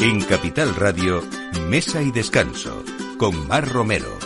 En Capital Radio, Mesa y Descanso, con Mar Romero.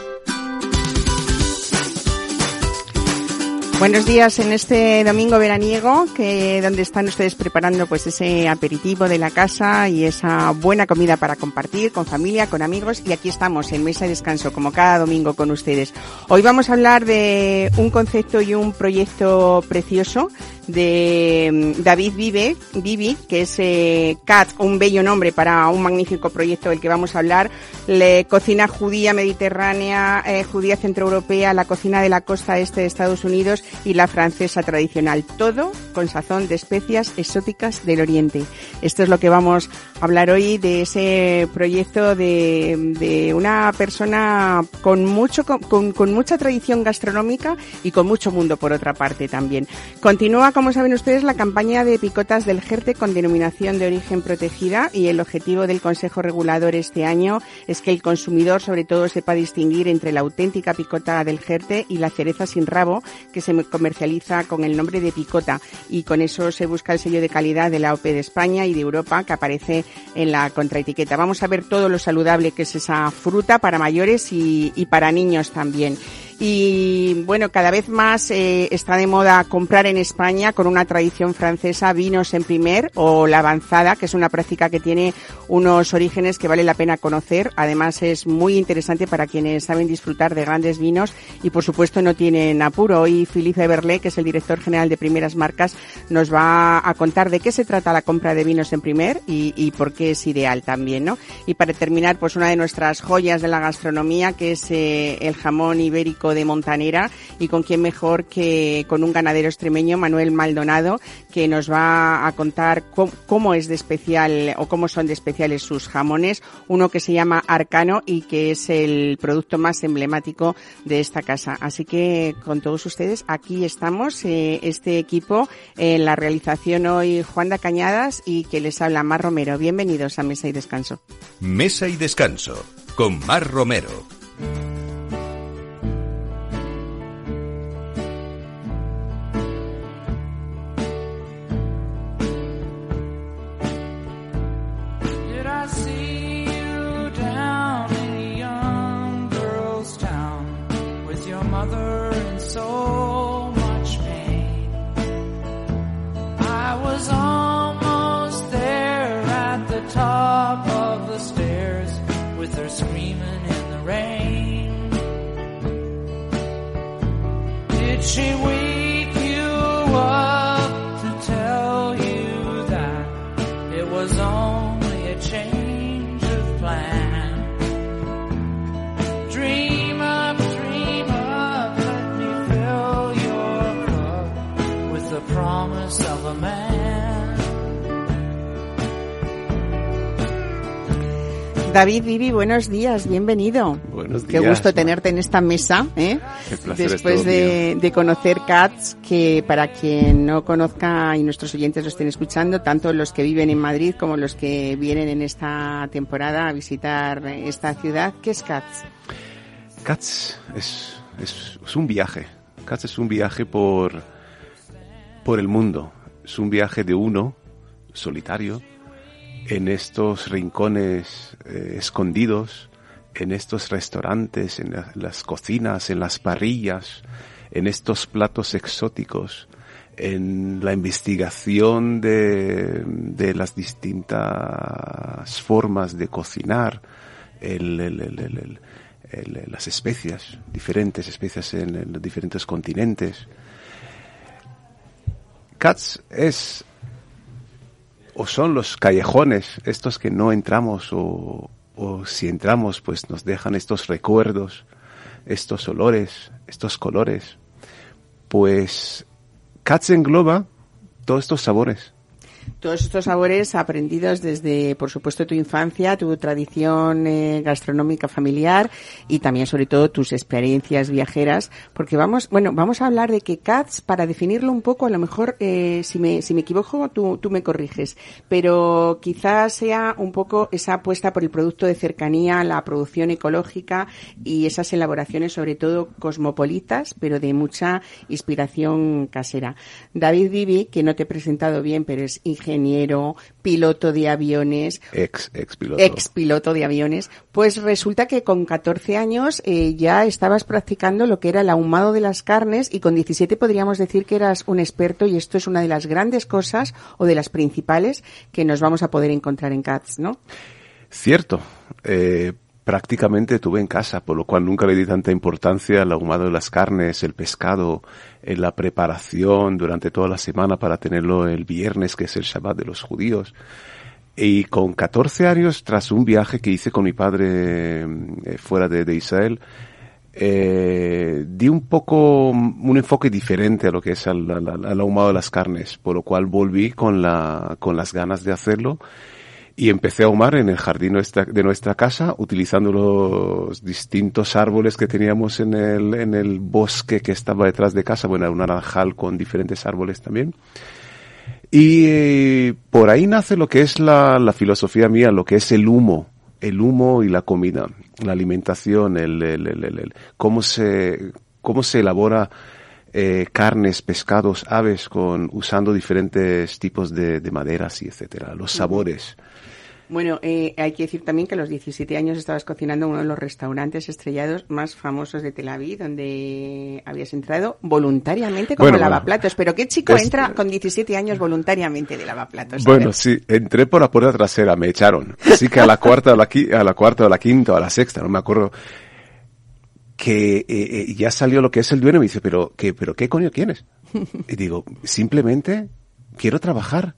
Buenos días en este domingo veraniego, que donde están ustedes preparando pues ese aperitivo de la casa y esa buena comida para compartir con familia, con amigos y aquí estamos en Mesa y Descanso como cada domingo con ustedes. Hoy vamos a hablar de un concepto y un proyecto precioso de mm, David Vive, Vivi, que es eh, CAT, un bello nombre para un magnífico proyecto del que vamos a hablar, la cocina judía mediterránea, eh, judía centroeuropea, la cocina de la costa este de Estados Unidos y la francesa tradicional, todo con sazón de especias exóticas del Oriente. Esto es lo que vamos a hablar hoy de ese proyecto de, de una persona con mucho con, con mucha tradición gastronómica y con mucho mundo por otra parte también. Continúa como saben ustedes, la campaña de picotas del Jerte con denominación de origen protegida y el objetivo del Consejo Regulador este año es que el consumidor sobre todo sepa distinguir entre la auténtica picota del Jerte y la cereza sin rabo que se comercializa con el nombre de picota y con eso se busca el sello de calidad de la OPE de España y de Europa que aparece en la contraetiqueta. Vamos a ver todo lo saludable que es esa fruta para mayores y, y para niños también y bueno, cada vez más eh, está de moda comprar en España con una tradición francesa vinos en primer o la avanzada, que es una práctica que tiene unos orígenes que vale la pena conocer. Además es muy interesante para quienes saben disfrutar de grandes vinos y por supuesto no tienen apuro. Hoy Philippe Berlé, que es el director general de Primeras Marcas, nos va a contar de qué se trata la compra de vinos en primer y, y por qué es ideal también, ¿no? Y para terminar, pues una de nuestras joyas de la gastronomía, que es eh, el jamón ibérico de Montanera y con quién mejor que con un ganadero extremeño, Manuel Maldonado, que nos va a contar cómo, es de especial o cómo son de especiales sus jamones. Uno que se llama Arcano y que es el producto más emblemático de esta casa. Así que con todos ustedes aquí estamos, eh, este equipo en la realización hoy Juan da Cañadas y que les habla Mar Romero. Bienvenidos a Mesa y Descanso. Mesa y Descanso con Mar Romero. she weep? David Vivi, buenos días, bienvenido. Buenos días. Qué gusto tenerte en esta mesa, ¿eh? después de, de, conocer CATS, que para quien no conozca y nuestros oyentes lo estén escuchando, tanto los que viven en Madrid como los que vienen en esta temporada a visitar esta ciudad, ¿qué es CATS? CATS es, es, es un viaje, CATS es un viaje por, por el mundo, es un viaje de uno, solitario, en estos rincones eh, escondidos, en estos restaurantes, en la, las cocinas, en las parrillas, en estos platos exóticos, en la investigación de, de las distintas formas de cocinar, las especias, diferentes especias en, los diferentes continentes. Katz es o son los callejones, estos que no entramos o, o si entramos pues nos dejan estos recuerdos, estos olores, estos colores. Pues Katz engloba todos estos sabores todos estos sabores aprendidos desde, por supuesto, tu infancia, tu tradición eh, gastronómica familiar y también, sobre todo, tus experiencias viajeras, porque vamos, bueno, vamos a hablar de que CATS, para definirlo un poco, a lo mejor, eh, si me, si me equivoco, tú, tú me corriges, pero quizás sea un poco esa apuesta por el producto de cercanía, la producción ecológica y esas elaboraciones, sobre todo, cosmopolitas, pero de mucha inspiración casera. David Vivi, que no te he presentado bien, pero es ingeniero ingeniero, piloto de aviones. Ex, ex piloto. Ex piloto de aviones. Pues resulta que con 14 años eh, ya estabas practicando lo que era el ahumado de las carnes y con 17 podríamos decir que eras un experto y esto es una de las grandes cosas o de las principales que nos vamos a poder encontrar en CATS, ¿no? Cierto. Eh, prácticamente tuve en casa, por lo cual nunca le di tanta importancia al ahumado de las carnes, el pescado, en la preparación durante toda la semana para tenerlo el viernes, que es el Shabbat de los judíos. Y con 14 años, tras un viaje que hice con mi padre eh, fuera de, Israel, eh, di un poco un enfoque diferente a lo que es al, al, ahumado de las carnes, por lo cual volví con, la, con las ganas de hacerlo y empecé a ahumar en el jardín de nuestra casa utilizando los distintos árboles que teníamos en el, en el bosque que estaba detrás de casa, bueno, era un naranjal con diferentes árboles también. Y eh, por ahí nace lo que es la, la, filosofía mía, lo que es el humo, el humo y la comida, la alimentación, el, el, el, el cómo se, cómo se elabora eh, carnes, pescados, aves con usando diferentes tipos de, de maderas y etcétera, los sabores. Bueno, eh, hay que decir también que a los 17 años estabas cocinando en uno de los restaurantes estrellados más famosos de Tel Aviv, donde habías entrado voluntariamente como lavaplatos. Pero ¿qué chico entra con 17 años voluntariamente de lavaplatos? Bueno, sí, entré por la puerta trasera, me echaron. Así que a la cuarta o la, a la cuarta o la quinta o a la sexta, no me acuerdo que eh, eh, ya salió lo que es el dueño y me dice, pero ¿qué, pero qué coño quieres? Y digo, simplemente quiero trabajar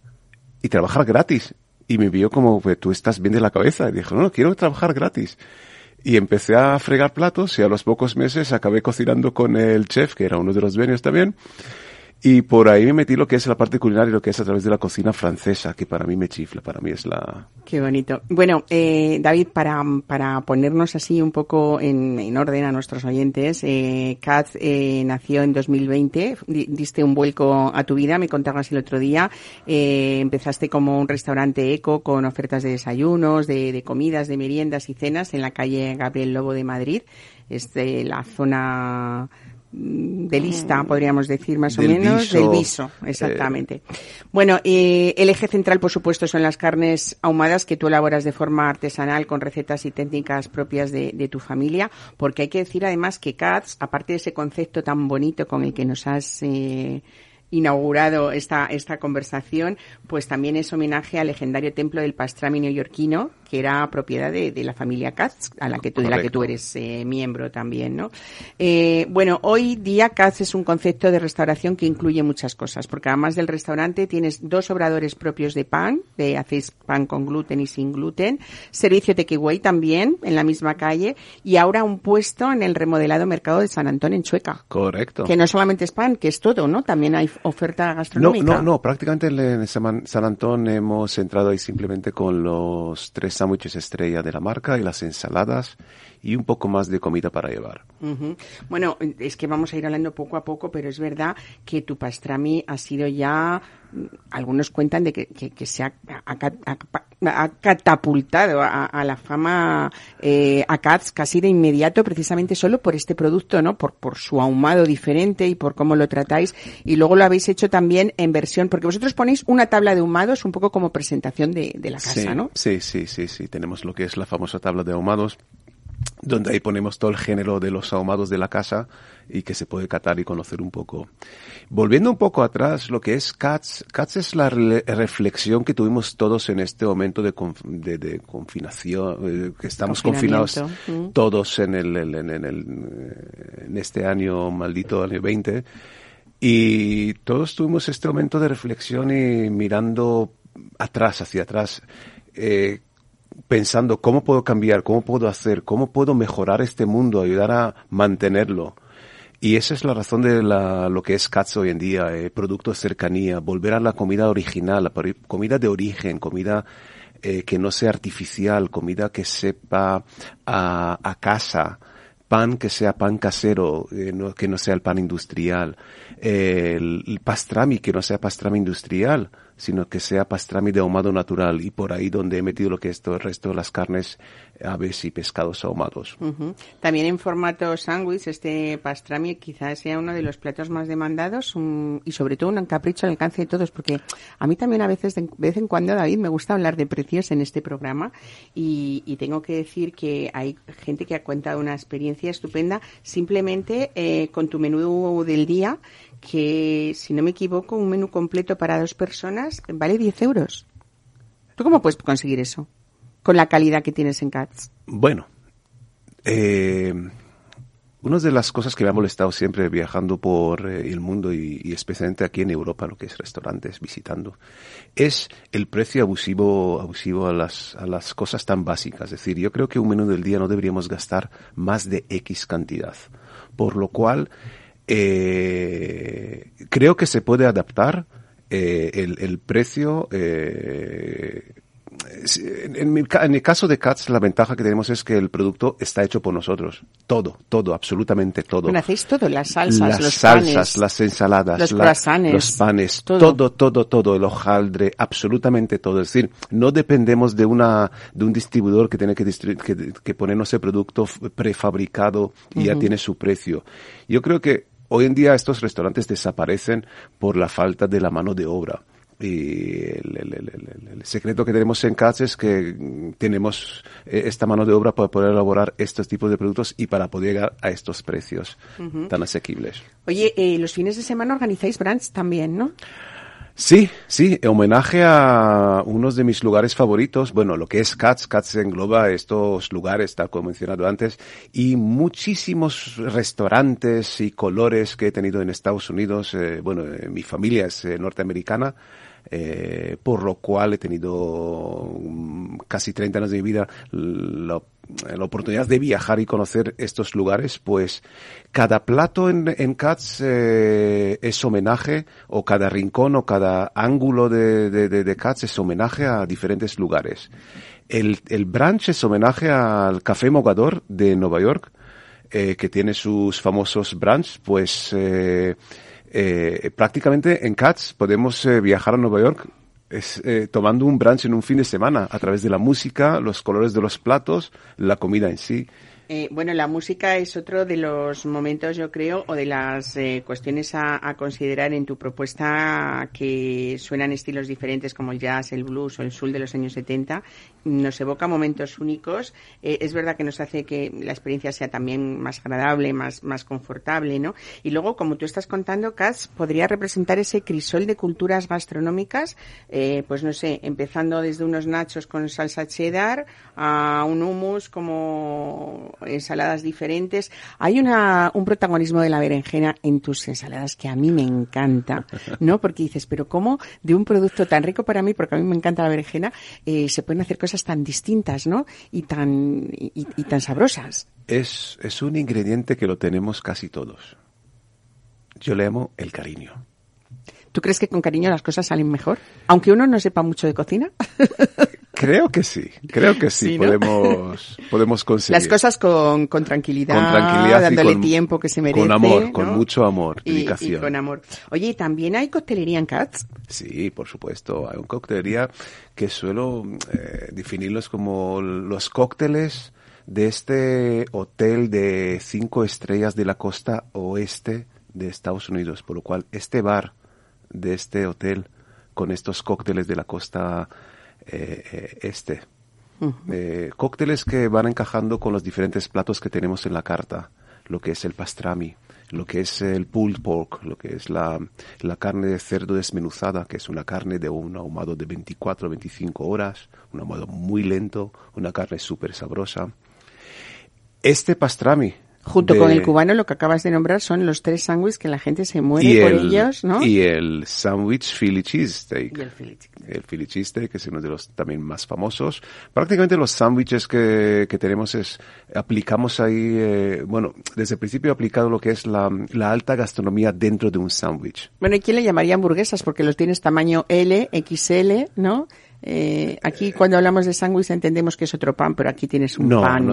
y trabajar gratis y me vio como, pues tú estás bien de la cabeza. Y dijo, no, no, quiero trabajar gratis. Y empecé a fregar platos y a los pocos meses acabé cocinando con el chef, que era uno de los dueños también. Y por ahí me metí lo que es la parte culinaria, lo que es a través de la cocina francesa, que para mí me chifla, para mí es la... Qué bonito. Bueno, eh, David, para, para ponernos así un poco en, en orden a nuestros oyentes, eh, Katz eh, nació en 2020, diste un vuelco a tu vida, me contabas el otro día, eh, empezaste como un restaurante eco con ofertas de desayunos, de, de comidas, de meriendas y cenas en la calle Gabriel Lobo de Madrid, es de la zona de lista, podríamos decir más o menos, del viso, exactamente. Bueno, eh, el eje central, por supuesto, son las carnes ahumadas que tú elaboras de forma artesanal con recetas y técnicas propias de, de tu familia, porque hay que decir además que Katz, aparte de ese concepto tan bonito con el que nos has eh, inaugurado esta, esta conversación, pues también es homenaje al legendario templo del pastrami neoyorquino, que era propiedad de, de la familia Katz, a la que tú, de la que tú eres eh, miembro también, ¿no? Eh, bueno, hoy día Katz es un concepto de restauración que incluye muchas cosas, porque además del restaurante tienes dos obradores propios de pan, de hacéis pan con gluten y sin gluten, servicio takeaway también en la misma calle y ahora un puesto en el remodelado mercado de San Antón en Chueca. Correcto. Que no solamente es pan, que es todo, ¿no? También hay oferta gastronómica. No, no, no, prácticamente en San Antón hemos entrado ahí simplemente con los tres sándwiches estrella de la marca y las ensaladas y un poco más de comida para llevar. Bueno, es que vamos a ir hablando poco a poco, pero es verdad que tu pastrami ha sido ya, mm, algunos cuentan de que, que, se ha, catapultado a, la fama eh, a Katz casi de inmediato, precisamente solo por este producto, ¿no? Por, por su ahumado diferente y por cómo lo tratáis. Y luego lo habéis hecho también en versión, porque vosotros ponéis una tabla de ahumados un poco como presentación de, de la casa, ¿no? Sí, sí, sí, sí. Tenemos lo que es la famosa tabla de ahumados donde ahí ponemos todo el género de los ahumados de la casa y que se puede catar y conocer un poco. Volviendo un poco atrás, lo que es CATS, CATS es la reflexión que tuvimos todos en este momento de, de, confinación, eh, que estamos confinados mm. todos en el, en, el, en este año maldito, año 20, y todos tuvimos este momento de reflexión y mirando atrás, hacia atrás, eh, pensando cómo puedo cambiar, cómo puedo hacer, cómo puedo mejorar este mundo, ayudar a mantenerlo. Y esa es la razón de la, lo que es Cats hoy en día, eh, producto de cercanía, volver a la comida original, la comida de origen, comida eh, que no sea artificial, comida que sepa a, casa, pan que sea pan casero, eh, que no sea el pan industrial, el pastrami que no sea pastrami industrial, sino que sea pastrami de ahumado natural y por ahí donde he metido lo que es todo el resto de las carnes, aves y pescados ahumados. También en formato sándwich, este pastrami quizás sea uno de los platos más demandados y sobre todo un capricho al alcance de todos, porque a mí también a veces, de vez en cuando, David, me gusta hablar de precios en este programa y, tengo que decir que hay gente que ha contado una experiencia estupenda simplemente eh, con tu menú del día que, si no me equivoco, un menú completo para dos personas vale 10 euros. ¿Tú cómo puedes conseguir eso? Con la calidad que tienes en Cats. Bueno, eh, una de las cosas que me ha molestado siempre viajando por eh, el mundo y, especialmente aquí en Europa, lo que es restaurantes, visitando, es el precio abusivo, abusivo a las, a las cosas tan básicas. Es decir, yo creo que un menú del día no deberíamos gastar más de X cantidad. Por lo cual, eh, creo que se puede adaptar eh, el, precio. Eh, en, el caso de Cats, la ventaja que tenemos es que el producto está hecho por nosotros. Todo, todo, absolutamente todo. Bueno, hacéis todo, las salsas, las los salsas, las ensaladas, los, los panes, todo. todo. todo, el hojaldre, absolutamente todo. Es decir, no dependemos de una, de un distribuidor que tiene que, que, que ponernos el producto prefabricado y ya tiene su precio. Yo creo que Hoy en día estos restaurantes desaparecen por la falta de la mano de obra. Y el, secreto que tenemos en Katz es que tenemos eh, esta mano de obra para poder elaborar estos tipos de productos y para poder llegar a estos precios tan asequibles. Oye, eh, los fines de semana organizáis brunch también, ¿no? Sí, sí, homenaje a unos de mis lugares favoritos. Bueno, lo que es Cats, Cats engloba estos lugares, tal como he mencionado antes, y muchísimos restaurantes y colores que he tenido en Estados Unidos. Eh, bueno, eh, mi familia es eh, norteamericana, por lo cual he tenido mm, casi 30 años de vida la oportunidad de viajar y conocer estos lugares, pues cada plato en, en Cats eh, es homenaje, o cada rincón o cada ángulo de, de, de, Cats es homenaje a diferentes lugares. El, el brunch es homenaje al Café Mogador de Nueva York, eh, que tiene sus famosos brunch, pues eh, eh, prácticamente en Cats podemos eh, viajar a Nueva York es eh, tomando un brunch en un fin de semana a través de la música, los colores de los platos, la comida en sí. Eh, bueno, la música es otro de los momentos, yo creo, o de las eh, cuestiones a, considerar en tu propuesta que suenan estilos diferentes como el jazz, el blues o el soul de los años 70. Nos evoca momentos únicos. Eh, es verdad que nos hace que la experiencia sea también más agradable, más, más confortable, ¿no? Y luego, como tú estás contando, Katz podría representar ese crisol de culturas gastronómicas, pues no sé, empezando desde unos nachos con salsa cheddar a un hummus como ensaladas diferentes. Hay una, un protagonismo de la berenjena en tus ensaladas que a mí me encanta, ¿no? Porque dices, pero ¿cómo de un producto tan rico para mí, porque a mí me encanta la berenjena, eh, se pueden hacer cosas tan distintas, ¿no? Y tan, y, tan sabrosas. Es, es un ingrediente que lo tenemos casi todos. Yo le amo el cariño. ¿Tú crees que con cariño las cosas salen mejor? Aunque uno no sepa mucho de cocina. Creo que sí, creo que sí, podemos, podemos conseguir. Las cosas con, con tranquilidad, dándole tiempo que se merece. Con amor, con mucho amor, dedicación. Y, con amor. Oye, ¿también hay coctelería en Cats? Sí, por supuesto. Hay una coctelería que suelo eh, definirlos como los cócteles de este hotel de cinco estrellas de la costa oeste de Estados Unidos, por lo cual este bar de este hotel con estos cócteles de la costa eh, este. Eh, cócteles que van encajando con los diferentes platos que tenemos en la carta, lo que es el pastrami, lo que es el pulled pork, lo que es la, la carne de cerdo desmenuzada, que es una carne de un ahumado de 24 o 25 horas, un ahumado muy lento, una carne súper sabrosa. Este pastrami, Junto con el cubano, lo que acabas de nombrar son los tres sándwiches que la gente se muere por ellos, ¿no? Y el sándwich Philly cheesesteak. Y el Philly cheesesteak. El Philly cheesesteak, es uno de los también más famosos. Prácticamente los sándwiches que, que tenemos es, aplicamos ahí, eh, bueno, desde el principio he aplicado lo que es la, la alta gastronomía dentro de un sándwich. Bueno, ¿y quién le llamaría hamburguesas? Porque los tienes tamaño L, XL, ¿no? Eh, aquí cuando hablamos de sándwich entendemos que es otro pan, pero aquí tienes un pan,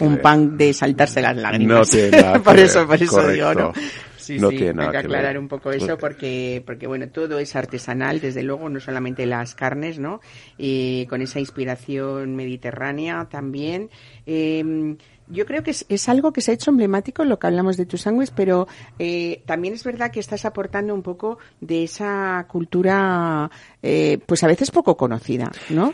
un pan de saltarse las lágrimas. No tiene nada por eso, por eso digo, ¿no? Sí, no sí, tiene nada hay que ver. aclarar un poco eso porque, porque bueno, todo es artesanal, desde luego, no solamente las carnes, ¿no? Y con esa inspiración mediterránea también. Eh, yo creo que es, es, algo que se ha hecho emblemático lo que hablamos de tus sándwiches, pero eh, también es verdad que estás aportando un poco de esa cultura, eh, pues a veces poco conocida, ¿no?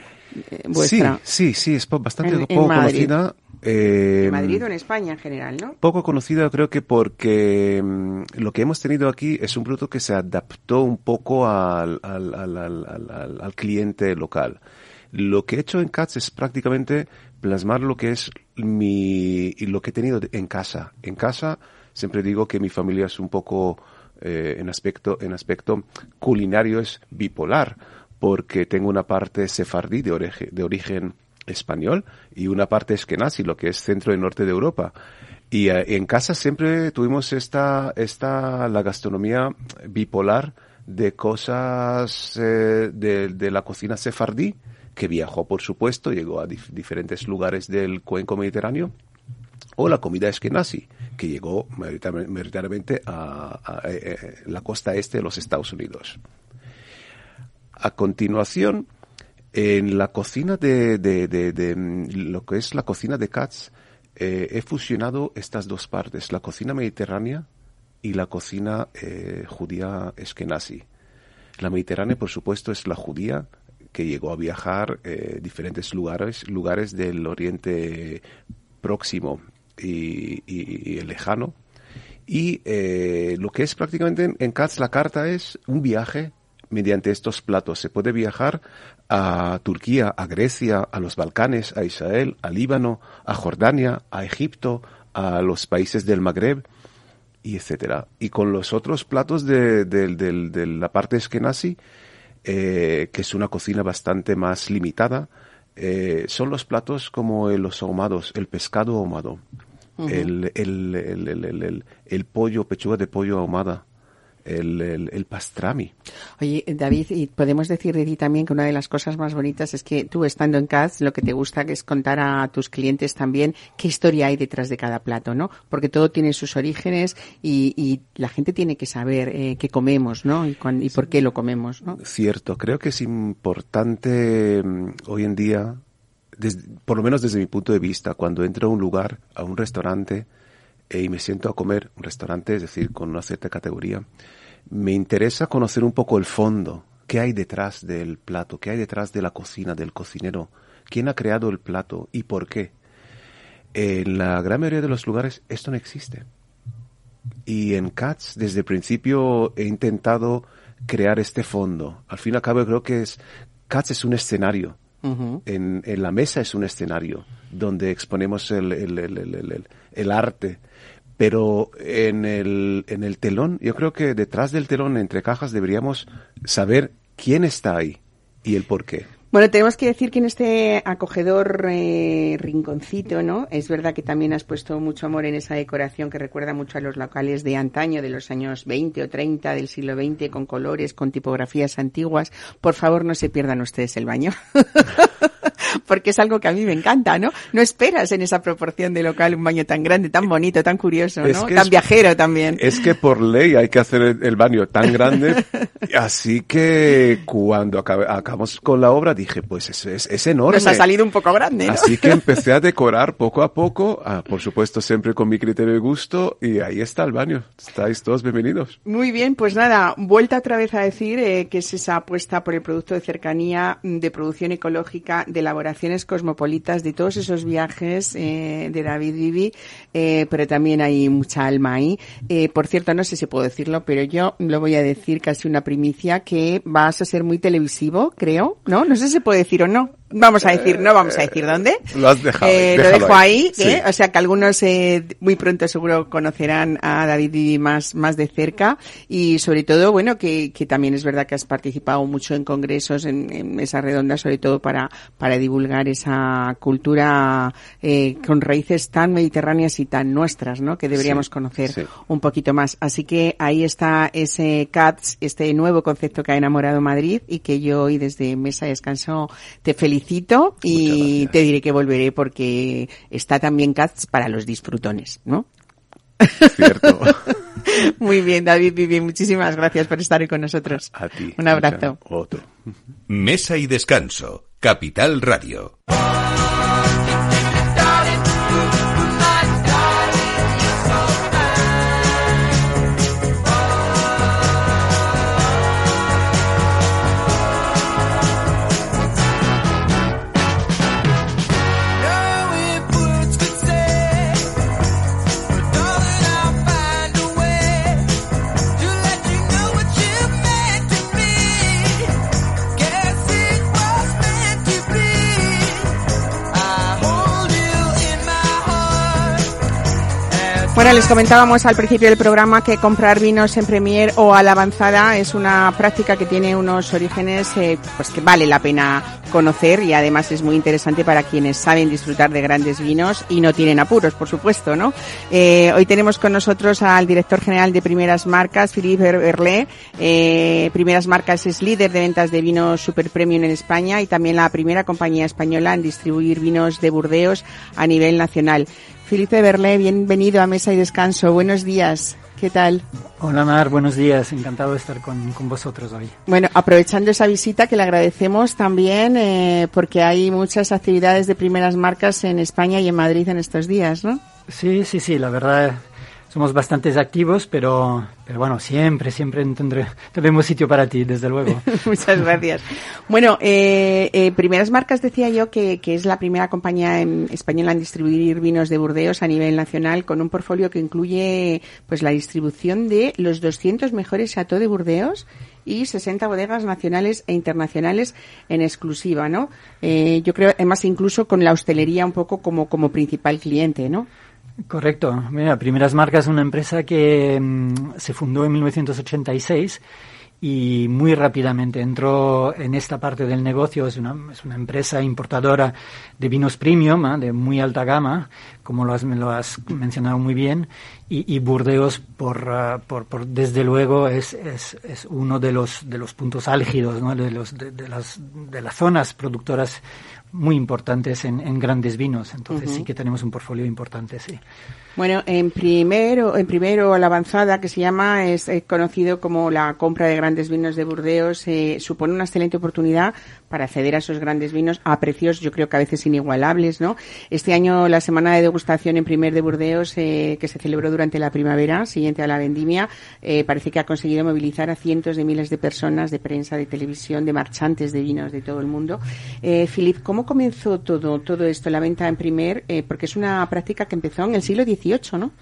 Eh, vuestra. Sí, sí, sí, es bastante en, poco en conocida. En Madrid o en España en general, ¿no? Poco conocida creo que porque mmm, lo que hemos tenido aquí es un producto que se adaptó un poco al, al, al, al, al cliente local. Lo que he hecho en Cats es prácticamente plasmar lo que es mi, lo que he tenido en casa. En casa siempre digo que mi familia es un poco, eh, en aspecto, en aspecto culinario es bipolar, porque tengo una parte sefardí de origen, de origen español y una parte eskenazi, lo que es centro y norte de Europa. Y eh, en casa siempre tuvimos esta, esta, la gastronomía bipolar de cosas eh, de, de, la cocina sefardí, que viajó, por supuesto, llegó a dif diferentes lugares del cuenco mediterráneo, o la comida eskenazi, que llegó mayoritariamente a, a, a, la costa este de los Estados Unidos. A continuación, en la cocina de, de, de, de, lo que es la cocina de Katz, eh, he fusionado estas dos partes, la cocina mediterránea y la cocina eh, judía eskenazi. La mediterránea, por supuesto, es la judía que llegó a viajar eh, diferentes lugares, lugares del Oriente Próximo y, y, y el lejano. Y eh, lo que es prácticamente en, Katz la carta es un viaje mediante estos platos. Se puede viajar a Turquía, a Grecia, a los Balcanes, a Israel, a Líbano, a Jordania, a Egipto, a los países del Magreb y etcétera. Y con los otros platos de, de, de, de la parte eskenazi, eh, que es una cocina bastante más limitada, eh, son los platos como los ahumados, el pescado ahumado, uh -huh. el, el, el, el, pollo, pechuga de pollo ahumada, el, el, el, pastrami. Oye, David, y podemos decir de ti también que una de las cosas más bonitas es que tú estando en CAZ, lo que te gusta es contar a tus clientes también qué historia hay detrás de cada plato, ¿no? Porque todo tiene sus orígenes y, y la gente tiene que saber eh, qué comemos, ¿no? Y, y por qué lo comemos, ¿no? Cierto, creo que es importante um, hoy en día, desde, por lo menos desde mi punto de vista, cuando entro a un lugar, a un restaurante, y me siento a comer, un restaurante, es decir, con una cierta categoría, me interesa conocer un poco el fondo, qué hay detrás del plato, qué hay detrás de la cocina, del cocinero, quién ha creado el plato y por qué. En la gran mayoría de los lugares esto no existe. Y en Cats, desde el principio, he intentado crear este fondo. Al fin y al cabo, creo que es, Cats es un escenario. Uh -huh. en, en, la mesa es un escenario donde exponemos el, el, el, el arte, pero en el, en el telón, yo creo que detrás del telón, entre cajas, deberíamos saber quién está ahí y el por qué. Bueno, tenemos que decir que en este acogedor eh, rinconcito, ¿no? Es verdad que también has puesto mucho amor en esa decoración que recuerda mucho a los locales de antaño, de los años 20 o 30 del siglo XX, con colores, con tipografías antiguas. Por favor, no se pierdan ustedes el baño. Porque es algo que a mí me encanta, ¿no? No esperas en esa proporción de local un baño tan grande, tan bonito, tan curioso, ¿no? Tan es, viajero también. Es que por ley hay que hacer el baño tan grande. así que cuando acabamos con la obra dije, pues es, es, es, enorme. Nos ha salido un poco grande. ¿no? Así que empecé a decorar poco a poco, ah, por supuesto siempre con mi criterio de gusto, y ahí está el baño. Estáis todos bienvenidos. Muy bien, pues nada, vuelta otra vez a decir eh, que es esa apuesta por el producto de cercanía, de producción ecológica, de cosmopolitas, de todos esos viajes eh, de David Vivi, eh, pero también hay mucha alma ahí. Eh, por cierto, no sé si puedo decirlo, pero yo lo voy a decir casi una primicia que vas a ser muy televisivo, creo, ¿no? No sé si puede decir o no. Vamos a decir, no vamos a decir dónde. Lo has dejado. Eh, lo dejo ahí, ahí sí. ¿eh? o sea que algunos eh, muy pronto seguro conocerán a David más, más de cerca y sobre todo, bueno, que, que también es verdad que has participado mucho en congresos, en, en mesas redondas, sobre todo para, para divulgar esa cultura eh, con raíces tan mediterráneas y tan nuestras, ¿no? Que deberíamos sí, conocer sí. un poquito más. Así que ahí está ese CATS, este nuevo concepto que ha enamorado Madrid y que yo hoy desde Mesa de Descanso te felicito felicito y te diré que volveré porque está también Cats para los disfrutones, ¿no? Cierto. Muy bien, David Vivi, muchísimas gracias por estar hoy con nosotros. A ti. Un abrazo. Otro. Mesa y descanso. Capital Radio. Bueno, les comentábamos al principio del programa que comprar vinos en Premier o a la avanzada es una práctica que tiene unos orígenes eh, pues que vale la pena conocer y además es muy interesante para quienes saben disfrutar de grandes vinos y no tienen apuros, por supuesto, ¿no? Eh, hoy tenemos con nosotros al director general de Primeras Marcas, Philippe Berlé. Eh, Primeras Marcas es líder de ventas de vinos super premium en España y también la primera compañía española en distribuir vinos de Burdeos a nivel nacional. Felipe Berlé, bienvenido a Mesa y Descanso. Buenos días. ¿Qué tal? Hola Mar, buenos días. Encantado de estar con, con vosotros hoy. Bueno, aprovechando esa visita que le agradecemos también eh, porque hay muchas actividades de primeras marcas en España y en Madrid en estos días, ¿no? Sí, sí, sí. La verdad somos bastante activos, pero, pero bueno, siempre, siempre tendré, tendremos sitio para ti, desde luego. Muchas gracias. Bueno, eh, eh, Primeras Marcas decía yo que, que, es la primera compañía en, española en distribuir vinos de Burdeos a nivel nacional con un portfolio que incluye pues la distribución de los 200 mejores chateaux de Burdeos y 60 bodegas nacionales e internacionales en exclusiva, ¿no? Eh, yo creo, además, incluso con la hostelería un poco como, como principal cliente, ¿no? Correcto. Mira, Primeras Marcas es una empresa que mmm, se fundó en 1986 y muy rápidamente entró en esta parte del negocio. Es una, es una empresa importadora de vinos premium, ¿eh? de muy alta gama, como lo has, lo has mencionado muy bien. Y, Burdeos, por, uh, por, por, desde luego, es, es, es, uno de los, de los puntos álgidos, de, los, de, las, de las zonas productoras muy importantes en, en grandes vinos. Entonces uh -huh. sí que tenemos un portfolio importante, sí. Bueno, en primero, en primero la avanzada que se llama es eh, conocido como la compra de grandes vinos de Burdeos eh, supone una excelente oportunidad para acceder a esos grandes vinos a precios yo creo que a veces inigualables, ¿no? Este año la semana de degustación en primer de Burdeos eh, que se celebró durante la primavera siguiente a la vendimia eh, parece que ha conseguido movilizar a cientos de miles de personas de prensa, de televisión, de marchantes de vinos de todo el mundo. Eh, Philip, ¿cómo comenzó todo todo esto la venta en primer? Eh, porque es una práctica que empezó en el siglo XIX ¿no?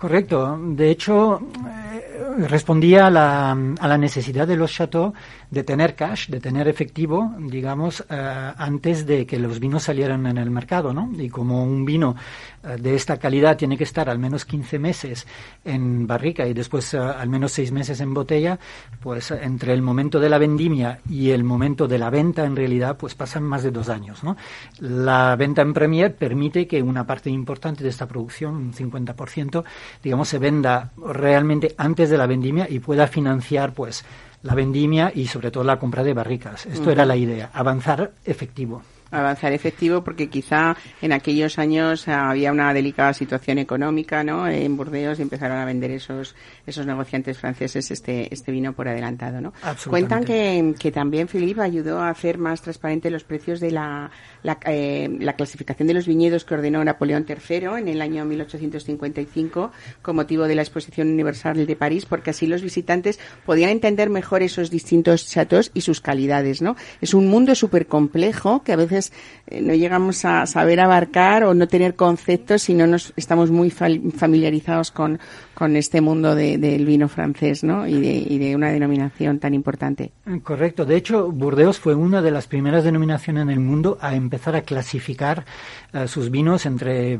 Correcto. De hecho, eh, respondía a la, a la, necesidad de los chateaux de tener cash, de tener efectivo, digamos, eh, antes de que los vinos salieran en el mercado, ¿no? Y como un vino de esta calidad tiene que estar al menos 15 meses en barrica y después al menos 6 meses en botella, pues entre el momento de la vendimia y el momento de la venta, en realidad, pues pasan más de dos años, ¿no? La venta en Premier permite que una parte importante de esta producción, un 50%, digamos, se venda realmente antes de la vendimia y pueda financiar, pues, la vendimia y sobre todo la compra de barricas. Esto uh -huh. era la idea, avanzar efectivo avanzar efectivo porque quizá en aquellos años había una delicada situación económica no en Burdeos y empezaron a vender esos esos negociantes franceses este este vino por adelantado no cuentan que, que también Philippe ayudó a hacer más transparente los precios de la la, eh, la, clasificación de los viñedos que ordenó Napoleón III en el año 1855 con motivo de la Exposición Universal de París, porque así los visitantes podían entender mejor esos distintos chateaux y sus calidades, ¿no? Es un mundo súper complejo que a veces eh, no llegamos a saber abarcar o no tener conceptos si no nos estamos muy familiarizados con, con este mundo de, del vino francés, ¿no? Y de, una denominación tan importante. Correcto. De hecho, Burdeos fue una de las primeras denominaciones en el mundo a empezar a clasificar uh, sus vinos entre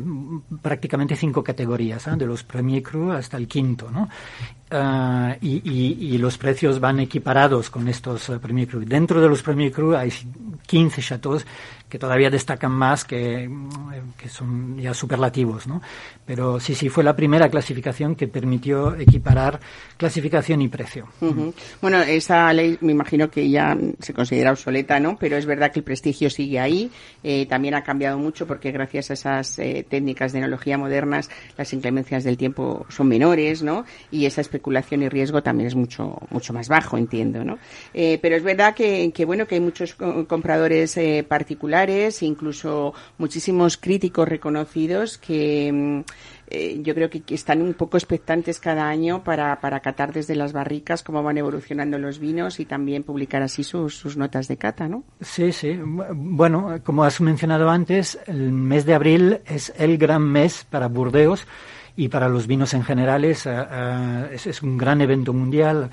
prácticamente cinco categorías, ¿eh? de los Premier Cru hasta el quinto, ¿no? Uh, y, y, y, los precios van equiparados con estos uh, Premier Cru. Dentro de los Premier Cru hay 15 chateaux que todavía destacan más, que, que son ya superlativos, ¿no? Pero sí, sí, fue la primera clasificación que permitió equiparar clasificación y precio. Bueno, esa ley me imagino que ya se considera obsoleta, ¿no? Pero es verdad que el prestigio sigue ahí. Eh, también ha cambiado mucho porque gracias a esas eh, técnicas de enología modernas las inclemencias del tiempo son menores, ¿no? Y esa especulación y riesgo también es mucho mucho más bajo, entiendo, ¿no? Eh, pero es verdad que, bueno que hay muchos compradores particulares, incluso muchísimos críticos reconocidos que mm, eh, yo creo que, están un poco expectantes cada año para, para catar desde las barricas cómo van evolucionando los vinos y también publicar así sus, sus notas de cata, ¿no? Sí, sí. Bueno, como has mencionado antes, el mes de abril es el gran mes para Burdeos y para los vinos en general es, eh, eh, es un gran evento mundial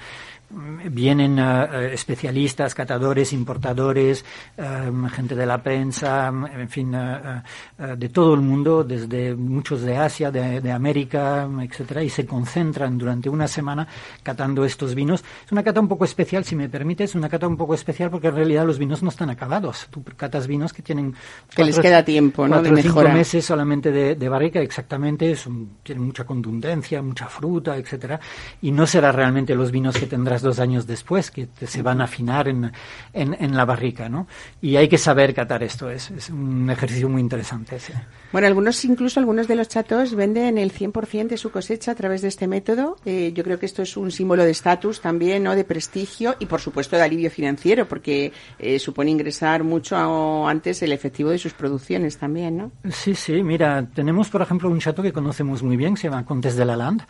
vienen uh, especialistas, catadores, importadores, um, gente de la prensa, en fin, uh, de todo el mundo, desde muchos de Asia, de, de, América, etcétera, y se concentran durante una semana catando estos vinos. Es una cata un poco especial, si me permites, una cata un poco especial porque en realidad los vinos no están acabados. Tú catas vinos que tienen que les queda tiempo, ¿no? de cinco meses solamente de, de barrica, exactamente, son, tienen mucha contundencia, mucha fruta, etcétera, y no será realmente los vinos que tendrás dos años después, que se van a afinar en, en, en, la barrica, ¿no? Y hay que saber catar esto, es, es un ejercicio muy interesante. Bueno, algunos, incluso algunos de los chatos venden el 100% de su cosecha a través de este método. Eh, yo creo que esto es un símbolo de estatus también, ¿no? De prestigio y, por supuesto, de alivio financiero, porque eh, supone ingresar mucho antes el efectivo de sus producciones también, ¿no? Sí, sí. Mira, tenemos, por ejemplo, un chato que conocemos muy bien, se llama Contes de la Land,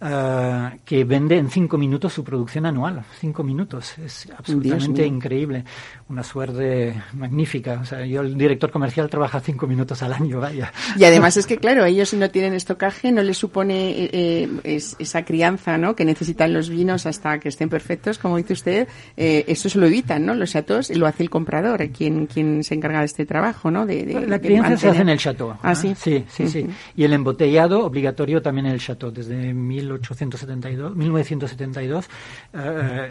uh, que vende en cinco minutos su producción anual. Cinco minutos. Es absolutamente increíble. Una suerte magnífica. O sea, yo, el director comercial, trabaja cinco minutos al año, vaya. Y además es que, claro, ellos si no tienen estocaje, no les supone eh, eh, es, esa crianza, ¿no? Que necesitan los vinos hasta que estén perfectos, como dice usted. Eh, eso se lo evitan, ¿no? Los chatos lo hace el comprador, quien, quien se encarga de este trabajo, ¿no? De, de la crianza de se hace en el chateau. ¿Ah, sí? Sí, sí, uh -huh. sí. Y el embotellado obligatorio también en el chateau, desde 1872, 1972 uh,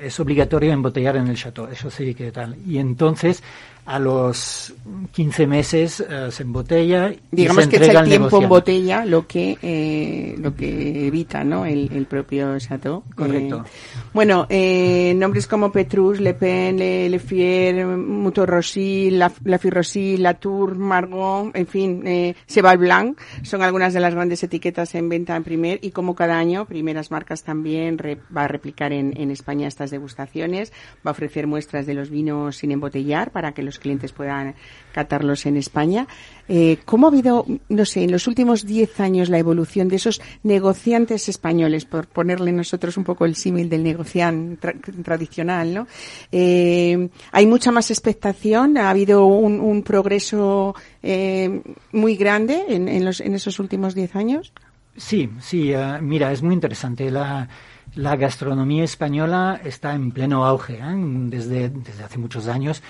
es obligatorio embotellar en el chateau, eso sí que tal. Y entonces a los 15 meses uh, se embotella digamos y se que es el tiempo en botella lo que eh, lo que evita no el, el propio chateau. Correcto. eh, bueno eh, nombres como Petrus Le Pen Le, Le Fier Muto Rossi La, La Rossi Latour Margot en fin eh, Cheval Blanc son algunas de las grandes etiquetas en venta en primer y como cada año primeras marcas también re, va a replicar en, en España estas degustaciones. Va a ofrecer muestras de los vinos sin embotellar para que los clientes puedan catarlos en España. Eh, ¿Cómo ha habido, no sé, en los últimos diez años la evolución de esos negociantes españoles, por ponerle nosotros un poco el símil del negociante tra tradicional, ¿no? Eh, ¿Hay mucha más expectación? ¿Ha habido un, progreso eh, muy grande en, en, los, en esos últimos diez años? Sí, sí, uh, mira, es muy interesante. La, la gastronomía española está en pleno auge ¿eh? desde hace muchos años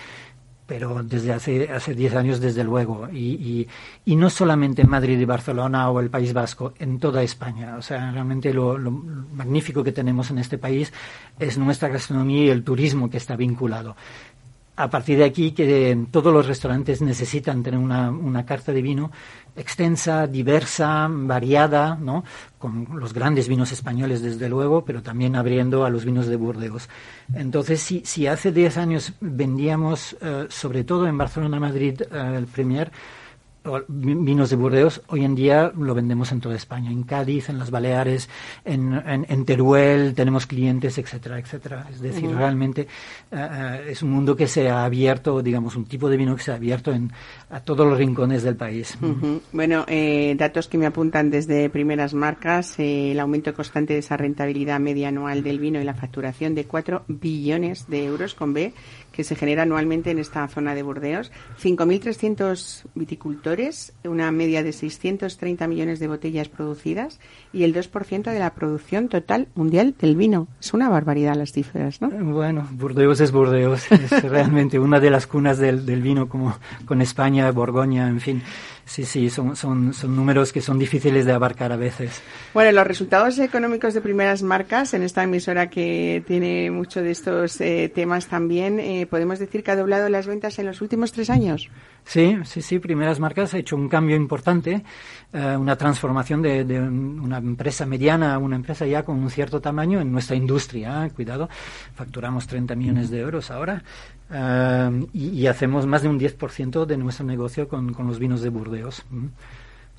pero desde hace hace diez años desde luego. Y, y, y, no solamente en Madrid y Barcelona o el País Vasco en toda España. O sea realmente lo, lo, magnífico que tenemos en este país es nuestra gastronomía y el turismo que está vinculado. A partir de aquí que todos los restaurantes necesitan tener una, una carta de vino extensa, diversa, variada, ¿no? con los grandes vinos españoles desde luego, pero también abriendo a los vinos de Burdeos. Entonces, si, si hace 10 años vendíamos, uh, sobre todo en Barcelona, Madrid, uh, el Premier, vinos de Burdeos, hoy en día lo vendemos en toda España, en Cádiz, en las Baleares, en, en, en Teruel, tenemos clientes, etcétera, etcétera. Es decir, uh -huh. realmente uh, es un mundo que se ha abierto, digamos, un tipo de vino que se ha abierto en, a todos los rincones del país. -huh. Bueno, eh, datos que me apuntan desde primeras marcas, eh, el aumento constante de esa rentabilidad media anual del vino y la facturación de 4 billones de euros con B que se genera anualmente en esta zona de Burdeos. 5.300 viticultores, una media de 630 millones de botellas producidas y el 2% de la producción total mundial del vino. Es una barbaridad las cifras, ¿no? Bueno, Burdeos es Burdeos. Es realmente una de las cunas del, del, vino como con España, Borgoña, en fin. Sí, sí, son, son, son números que son difíciles de abarcar a veces. Bueno, los resultados económicos de primeras marcas en esta emisora que tiene mucho de estos eh, temas también, eh, podemos decir que ha doblado las ventas en los últimos tres años. Sí, sí, sí, primeras marcas ha hecho un cambio importante, eh, una transformación de, de, una empresa mediana a una empresa ya con un cierto tamaño en nuestra industria. Cuidado, facturamos 30 millones de euros ahora y, y, hacemos más de un 10% de nuestro negocio con, con, los vinos de Burdeos.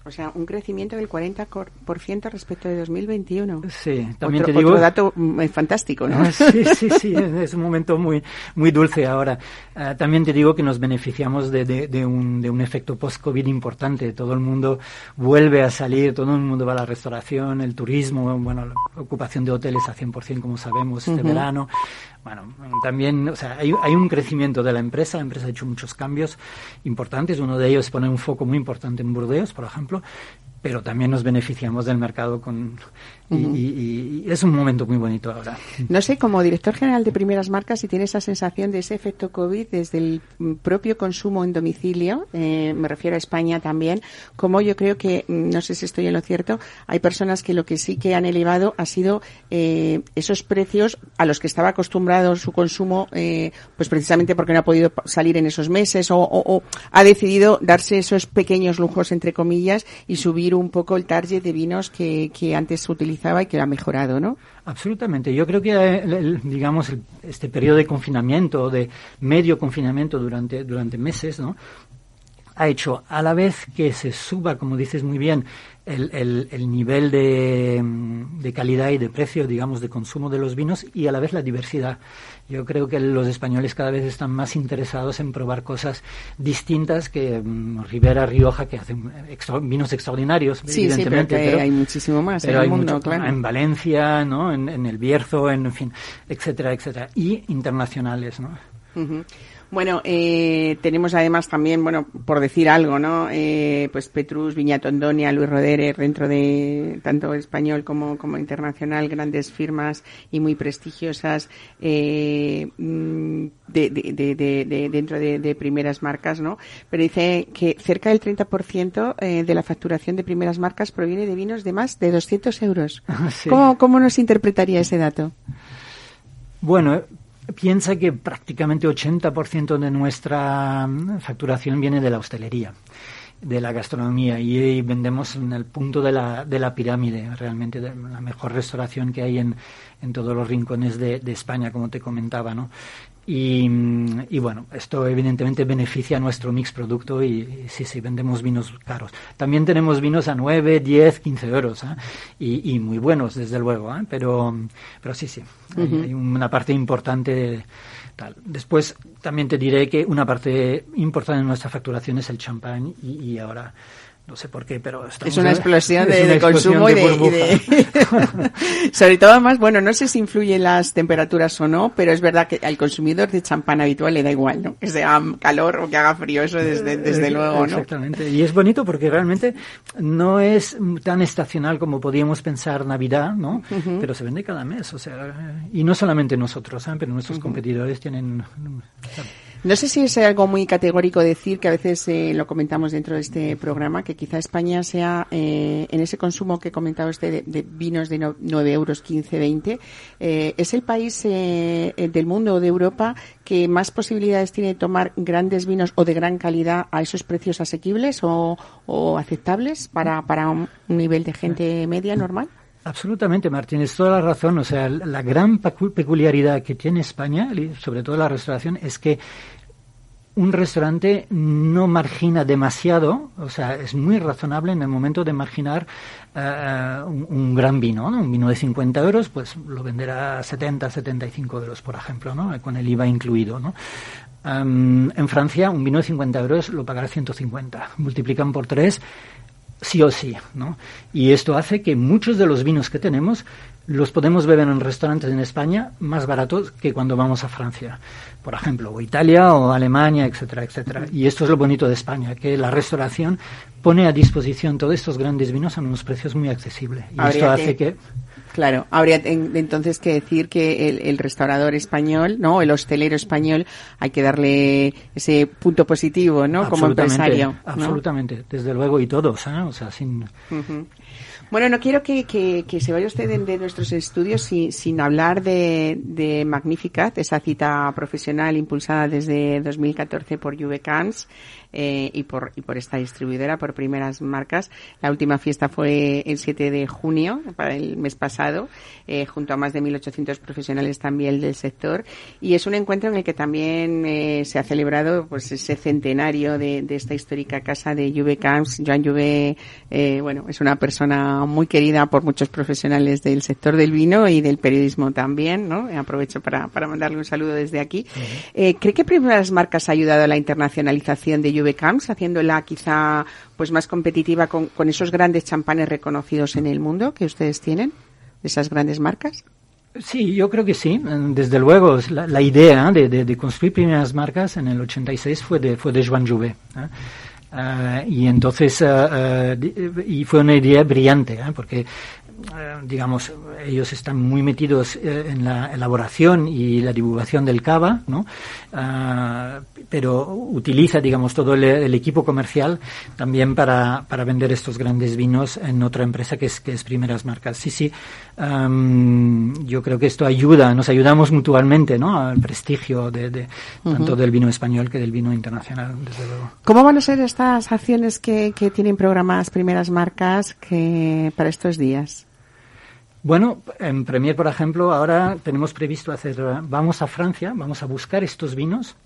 O sea, un crecimiento del 40% respecto de 2021. Sí, también otro, te digo. Otro dato fantástico, ¿no? Sí, sí, sí, es un momento muy, muy dulce ahora. Uh, también te digo que nos beneficiamos de, de, de, un, de un efecto post-COVID importante. Todo el mundo vuelve a salir, todo el mundo va a la restauración, el turismo, bueno, la ocupación de hoteles a 100%, como sabemos, este uh -huh. verano. Bueno, también, o sea, hay, hay, un crecimiento de la empresa. La empresa ha hecho muchos cambios importantes. Uno de ellos es poner un foco muy importante en Burdeos, por ejemplo, pero también nos beneficiamos del mercado con uh -huh. y, y, es un momento muy bonito ahora. No sé, como director general de primeras marcas, si tiene esa sensación de ese efecto COVID desde el propio consumo en domicilio, eh, me refiero a España también, como yo creo que, no sé si estoy en lo cierto, hay personas que lo que sí que han elevado ha sido eh, esos precios a los que estaba acostumbrado su consumo, eh, pues precisamente porque no ha podido salir en esos meses o, o, o ha decidido darse esos pequeños lujos, entre comillas, y subir un poco el target de vinos que, que antes se y que ha mejorado, ¿no? Absolutamente. Yo creo que, el, digamos, este periodo de confinamiento, de medio confinamiento durante, durante meses, ¿no? ha hecho a la vez que se suba, como dices muy bien, el, el, el nivel de, de, calidad y de precio, digamos, de consumo de los vinos y a la vez la diversidad. Yo creo que los españoles cada vez están más interesados en probar cosas distintas que um, Ribera, Rioja, que hacen extra, vinos extraordinarios, sí, evidentemente. Sí, pero, pero, hay muchísimo más pero en el mundo, mucho, claro. En Valencia, ¿no? En, en, el Bierzo, en, en fin, etcétera, etcétera. Y internacionales, ¿no? Uh -huh. Bueno, eh, tenemos además también, bueno, por decir algo, ¿no? Eh, pues Petrus, Viñatondonia, Luis Rodere, dentro de tanto español como, como internacional, grandes firmas y muy prestigiosas eh, de, de, de, de, dentro de, primeras marcas, ¿no? Pero dice que cerca del 30% eh, de la facturación de primeras marcas proviene de vinos de más de 200 euros. Sí. ¿Cómo, ¿Cómo nos interpretaría ese dato? Bueno, piensa que prácticamente 80% de nuestra mm, facturación viene de la hostelería, de la gastronomía, y, vendemos en el punto de la, de la pirámide, realmente de la mejor restauración que hay en, en todos los rincones de, de España, como te comentaba, ¿no? Y, y, bueno, esto evidentemente beneficia a nuestro mix producto y, y, sí, sí, vendemos vinos caros. También tenemos vinos a 9, 10, 15 euros ¿eh? y, y, muy buenos, desde luego, ¿eh? pero, pero sí, sí, uh -huh. hay, hay, una parte importante de, Después también te diré que una parte importante de nuestra facturación es el champán y ahora no sé por qué, pero es una explosión de, una explosión consumo de y, de, y de... sobre todo además, bueno, no sé si influyen las temperaturas o no, pero es verdad que al consumidor de champán habitual le da igual, ¿no? Que sea calor o que haga frío, eso desde, desde luego, ¿no? Exactamente, y es bonito porque realmente no es tan estacional como podíamos pensar Navidad, ¿no? Uh -huh. Pero se vende cada mes, o sea, y no solamente nosotros, ¿eh? pero nuestros uh -huh. competidores tienen... No sé si es algo muy categórico decir, que a veces eh, lo comentamos dentro de este programa, que quizá España sea, eh, en ese consumo que comentaba usted de, de vinos de no, 9 euros, 15, 20, eh, es el país eh, del mundo o de Europa que más posibilidades tiene de tomar grandes vinos o de gran calidad a esos precios asequibles o, o aceptables para, para un nivel de gente media normal. Absolutamente, Martínez, toda la razón. O sea, la gran peculiaridad que tiene España, sobre todo la restauración, es que un restaurante no margina demasiado, o sea, es muy razonable en el momento de marginar uh, un, gran vino, ¿no? Un vino de 50 euros, pues lo venderá a 70, 75 euros, por ejemplo, ¿no? Con el IVA incluido, ¿no? Um, en Francia, un vino de 50 euros lo pagará 150. Multiplican por tres sí o sí, ¿no? Y esto hace que muchos de los vinos que tenemos los podemos beber en restaurantes en España más baratos que cuando vamos a Francia, por ejemplo, o Italia o Alemania, etcétera, etcétera. Y esto es lo bonito de España, que la restauración pone a disposición todos estos grandes vinos a unos precios muy accesibles. Y habría esto hace que, que Claro, habría entonces que decir que el, restaurador español, ¿no? El hostelero español, hay que darle ese punto positivo, ¿no? Como empresario. Absolutamente, desde luego, y todos, ¿eh? O sea, sin... Bueno, no quiero que, que, se vaya usted de, nuestros estudios sin, sin hablar de, de Magnificat, esa cita profesional impulsada desde 2014 por Juvecans eh, y, por, y por esta distribuidora, por primeras marcas. La última fiesta fue el 7 de junio, para el mes pasado, eh, junto a más de 1.800 profesionales también del sector. Y es un encuentro en el que también eh, se ha celebrado pues ese centenario de, de esta histórica casa de Juve Camps. Joan Juve, eh, bueno, es una persona muy querida por muchos profesionales del sector del vino y del periodismo también, ¿no? Aprovecho para, para mandarle un saludo desde aquí. Eh, ¿Cree que Primeras Marcas ha ayudado a la internacionalización de Juve Camps, haciéndola quizá pues más competitiva con, con esos grandes champanes reconocidos en el mundo que ustedes tienen, esas grandes marcas? Sí, yo creo que sí. Desde luego, la, idea de, construir primeras marcas en el 86 fue de, fue de Joan Jouvet. ¿eh? Uh, y entonces, uh, uh, y fue una idea brillante, porque eh, digamos, ellos están muy metidos eh, en la elaboración y la divulgación del cava, ¿no? Ah, pero utiliza, digamos, todo el, equipo comercial también para, para, vender estos grandes vinos en otra empresa que es, que es Primeras Marcas. Sí, sí, yo creo que esto ayuda, nos ayudamos mutuamente, ¿no? Al prestigio de, tanto del vino español que del vino internacional, desde luego. ¿Cómo van a ser estas acciones que, que tienen programadas Primeras Marcas que para estos días? Bueno, en Premier, por ejemplo, ahora tenemos previsto hacer, vamos a Francia, vamos a buscar estos vinos,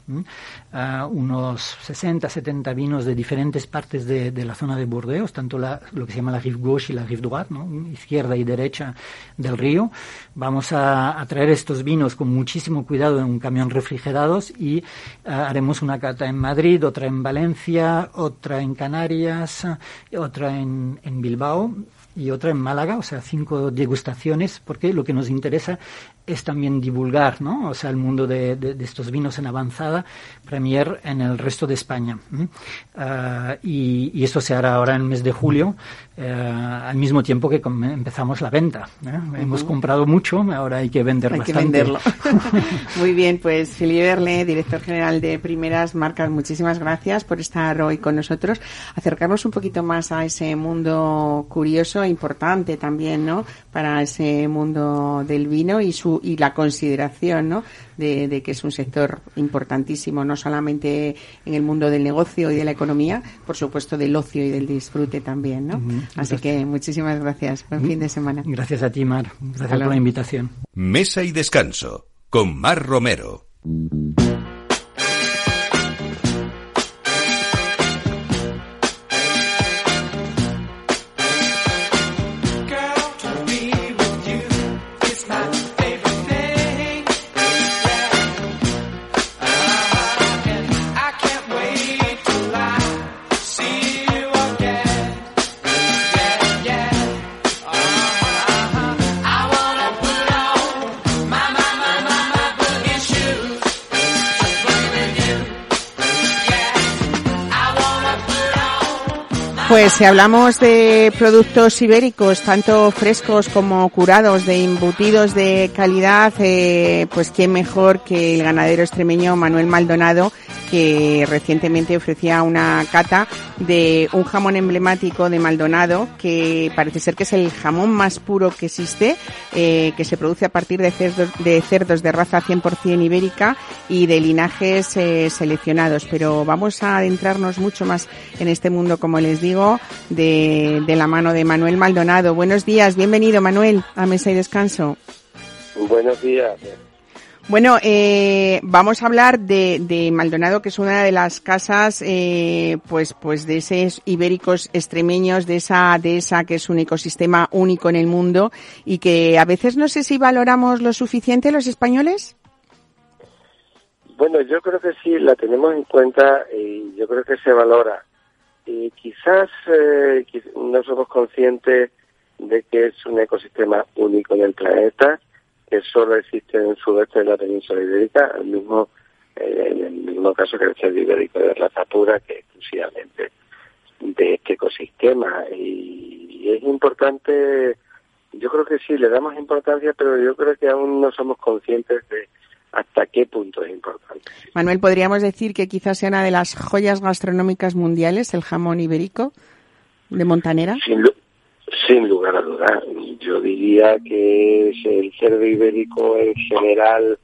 unos 60, 70 vinos de diferentes partes de, la zona de Burdeos, tanto la, lo que se llama la rive gauche y la rive droite, ¿no? izquierda y derecha del río. Vamos a, traer estos vinos con muchísimo cuidado en un camión refrigerados y haremos una cata en Madrid, otra en Valencia, otra en Canarias, otra en Bilbao y otra en Málaga, o sea, cinco degustaciones, porque lo que nos interesa es también divulgar, ¿no? O sea, el mundo de, de, estos vinos en avanzada, Premier en el resto de España. Uh, y, y, esto se hará ahora en el mes de julio, uh, al mismo tiempo que empezamos la venta. ¿eh? Hemos comprado mucho, ahora hay que vender hay bastante. que venderlo. Muy bien, pues Filipe Berle, director general de Primeras Marcas, muchísimas gracias por estar hoy con nosotros, acercarnos un poquito más a ese mundo curioso e importante también, ¿no? Para ese mundo del vino y su y la consideración ¿no? de, que es un sector importantísimo, no solamente en el mundo del negocio y de la economía, por supuesto del ocio y del disfrute también. ¿no? Así que muchísimas gracias. Buen fin de semana. Gracias a ti, Mar. Gracias por la invitación. Mesa y descanso con Mar Romero. Pues si hablamos de productos ibéricos, tanto frescos como curados, de embutidos de calidad, eh, pues quién mejor que el ganadero extremeño Manuel Maldonado, que recientemente ofrecía una cata de un jamón emblemático de Maldonado, que parece ser que es el jamón más puro que existe, eh, que se produce a partir de cerdos de, cerdos de raza 100% ibérica y de linajes eh, seleccionados. Pero vamos a adentrarnos mucho más en este mundo, como les digo, de, de la mano de Manuel Maldonado. Buenos días, bienvenido Manuel a Mesa y Descanso. Buenos días. Bueno, eh, vamos a hablar de, de, Maldonado, que es una de las casas, eh, pues, pues de esos ibéricos extremeños, de esa, de esa que es un ecosistema único en el mundo y que a veces no sé si valoramos lo suficiente los españoles. Bueno, yo creo que sí, la tenemos en cuenta y yo creo que se valora. Y quizás eh, no somos conscientes de que es un ecosistema único en el planeta que solo existe en el sudeste de la península ibérica, el mismo, eh, en el mismo caso que el cerdo ibérico de raza pura, que exclusivamente de este ecosistema. Y, es importante yo creo que sí, le damos importancia, pero yo creo que aún no somos conscientes de hasta qué punto es importante. Manuel, ¿podríamos decir que quizás sea una de las joyas gastronómicas mundiales el jamón ibérico de Montanera? Sin, sin lugar a dudas. Yo diría que el cerdo ibérico en general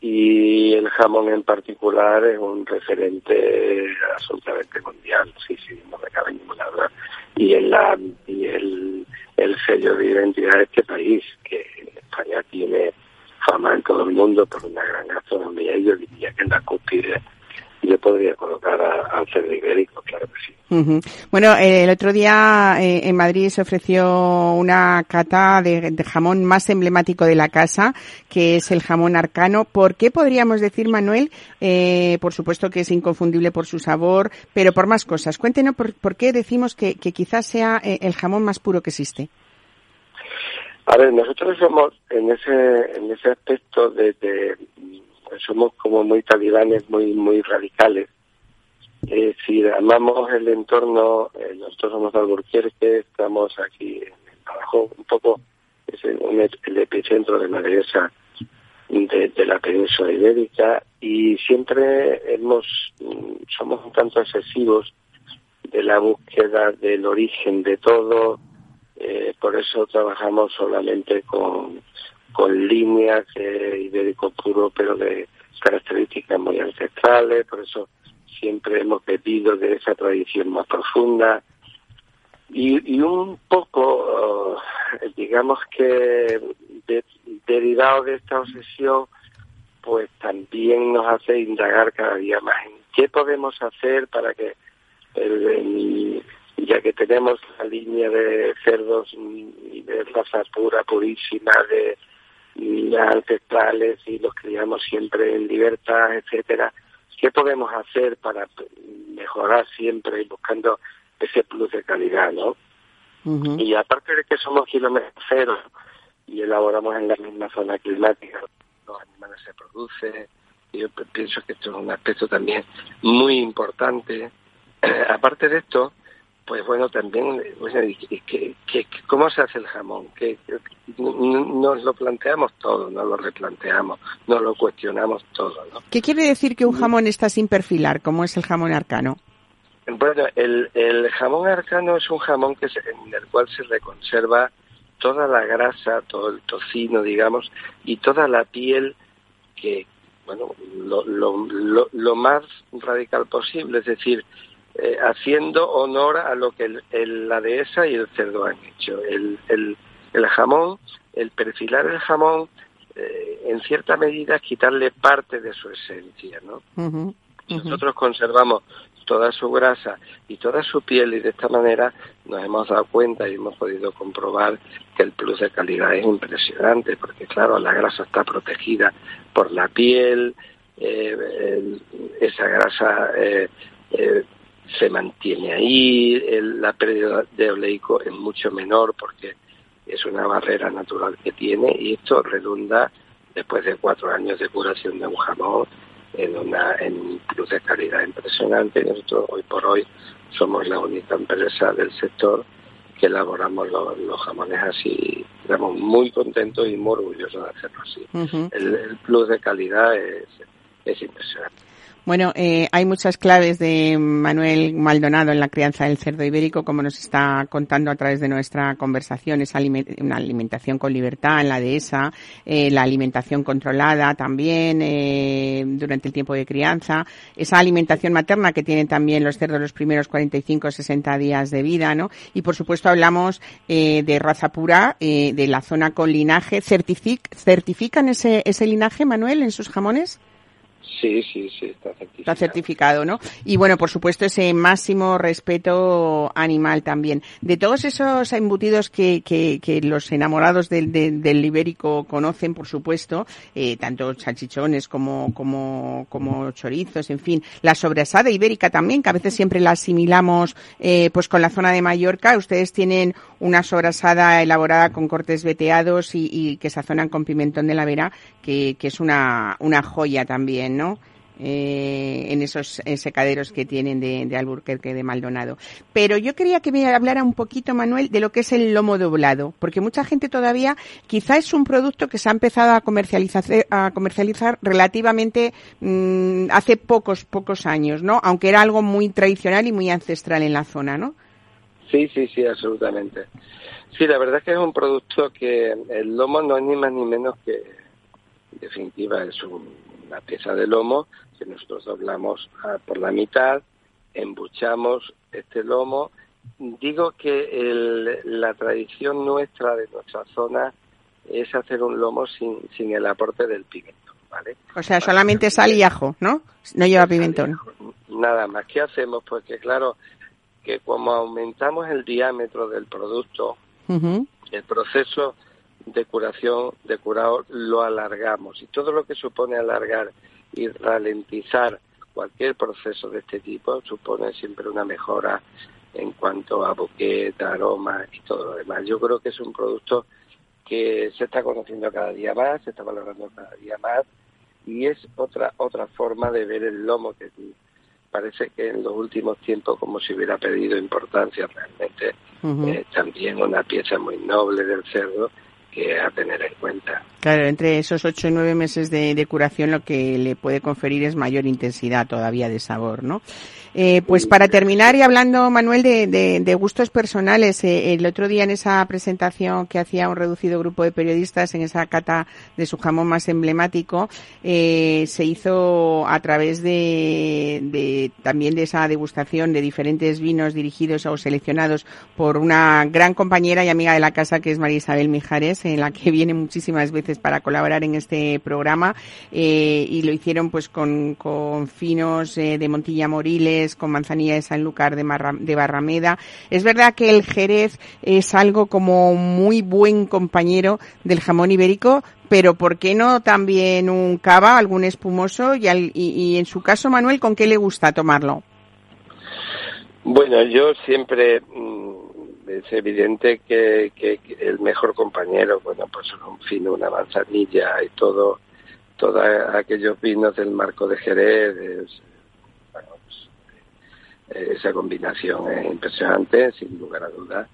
y el jamón en particular es un referente absolutamente mundial, sí, sí, no me cabe ninguna duda. Y, en y el, el sello de identidad de este país, que España tiene fama en todo el mundo por una gran gastronomía yo diría que en la cúspide yo podría colocar al cerdo ibérico, claro que sí. Bueno, eh, el otro día eh, en Madrid se ofreció una cata de, jamón más emblemático de la casa, que es el jamón arcano. ¿Por qué podríamos decir, Manuel? Eh, por supuesto que es inconfundible por su sabor, pero por más cosas. Cuéntenos por, por qué decimos que, quizás sea el jamón más puro que existe. A ver, nosotros somos en ese en ese aspecto de, pues somos como muy talibanes, muy muy radicales. Eh, si amamos el entorno, eh, nosotros somos de Alburquerque, estamos aquí abajo un poco, es el, el epicentro de la dehesa de, de, la península ibérica y siempre hemos somos un tanto excesivos de la búsqueda del origen de todo, eh, por eso trabajamos solamente con, con líneas ibérico puro, pero de características muy ancestrales, por eso siempre hemos pedido de esa tradición más profunda. Y, un poco, eh, digamos que derivado de esta obsesión, pues también nos hace indagar cada día más en qué podemos hacer para que ya que tenemos la línea de cerdos y de raza pura, purísima, de ancestrales y los criamos siempre en libertad, etcétera, ¿qué podemos hacer para mejorar siempre buscando ese plus de calidad, no? Y aparte de que somos kilómetros cero y elaboramos en la misma zona climática, los animales se producen, yo pienso que esto es un aspecto también muy importante. aparte de esto, pues bueno, también, cómo se hace el jamón? que nos lo planteamos todo, nos lo replanteamos, nos lo cuestionamos todo. ¿no? ¿Qué quiere decir que un jamón está sin perfilar, como es el jamón arcano? Bueno, el, el jamón arcano es un jamón que en el cual se reconserva toda la grasa, todo el tocino, digamos, y toda la piel que, bueno, lo, lo, lo más radical posible, es decir, eh, haciendo honor a lo que el, la dehesa y el cerdo han hecho. El, el, el jamón, el perfilar el jamón, eh, en cierta medida es quitarle parte de su esencia, ¿no? Nosotros conservamos toda su grasa y toda su piel y de esta manera nos hemos dado cuenta y hemos podido comprobar que el plus de calidad es impresionante porque claro la grasa está protegida por la piel eh, esa grasa eh, eh, se mantiene ahí, la pérdida de oleico es mucho menor porque es una barrera natural que tiene y esto redunda después de cuatro años de curación de un jamón en una en un plus de calidad impresionante. Nosotros hoy por hoy somos la única empresa del sector que elaboramos los, jamones así. Estamos muy contentos y muy orgullosos de hacerlo así. el, el, plus de calidad es, es impresionante. Bueno, eh, hay muchas claves de Manuel Maldonado en la crianza del cerdo ibérico, como nos está contando a través de nuestra conversación, esa una alimentación con libertad en la dehesa, eh, la alimentación controlada también eh, durante el tiempo de crianza, esa alimentación materna que tienen también los cerdos los primeros 45 o 60 días de vida, ¿no? Y por supuesto hablamos eh, de raza pura, eh, de la zona con linaje. ¿Certific ¿Certifican ese, ese linaje, Manuel, en sus jamones? Sí, sí, sí, está certificado. Está certificado, ¿no? Y bueno, por supuesto, ese máximo respeto animal también. De todos esos embutidos que, que, que los enamorados del, del, ibérico conocen, por supuesto, eh, tanto salchichones como, como, como chorizos, en fin, la sobrasada ibérica también, que a veces siempre la asimilamos eh, pues con la zona de Mallorca. Ustedes tienen una sobrasada elaborada con cortes veteados y, y que sazonan con pimentón de la vera, que, que es una, una joya también, ¿no? Eh, en esos secaderos que tienen de, de Alburquerque, de Maldonado. Pero yo quería que me hablara un poquito, Manuel, de lo que es el lomo doblado, porque mucha gente todavía, quizá es un producto que se ha empezado a comercializar, a comercializar relativamente mm, hace pocos, pocos años, ¿no? Aunque era algo muy tradicional y muy ancestral en la zona, ¿no? Sí, sí, sí, absolutamente. Sí, la verdad es que es un producto que el lomo no es ni más ni menos que, en definitiva, es una pieza de lomo que nosotros doblamos por la mitad, embuchamos este lomo. Digo que la tradición nuestra de nuestra zona es hacer un lomo sin, sin el aporte del pimentón, ¿vale? O sea, solamente sal y ajo, ¿no? No lleva pimentón. Nada más. ¿Qué hacemos? Pues que claro, que como aumentamos el diámetro del producto, el proceso de curación, de curado, lo alargamos. Y todo lo que supone alargar y ralentizar cualquier proceso de este tipo supone siempre una mejora en cuanto a boqueta, aroma y todo lo demás. Yo creo que es un producto que se está conociendo cada día más, se está valorando cada día más y es otra otra forma de ver el lomo que parece que en los últimos tiempos como si hubiera pedido importancia realmente eh, también una pieza muy noble del cerdo que a tener en cuenta. Claro, entre esos ocho y nueve meses de, curación lo que le puede conferir es mayor intensidad todavía de sabor, ¿no? Eh, pues para terminar y hablando, Manuel, de, gustos personales, eh, el otro día en esa presentación que hacía un reducido grupo de periodistas en esa cata de su jamón más emblemático, eh, se hizo a través de, también de esa degustación de diferentes vinos dirigidos o seleccionados por una gran compañera y amiga de la casa que es María Isabel Mijares, en la que viene muchísimas veces para colaborar en este programa y lo hicieron pues con, con finos de Montilla Moriles con manzanilla de Sanlúcar de, de Barrameda. Es verdad que el Jerez es algo como muy buen compañero del jamón ibérico, pero ¿por qué no también un cava, algún espumoso? Y, y, en su caso, Manuel, ¿con qué le gusta tomarlo? Bueno, yo siempre es evidente que, el mejor compañero, bueno, pues un fino, una manzanilla y todo, todos aquellos vinos del marco de Jerez, esa combinación es impresionante, sin lugar a dudas.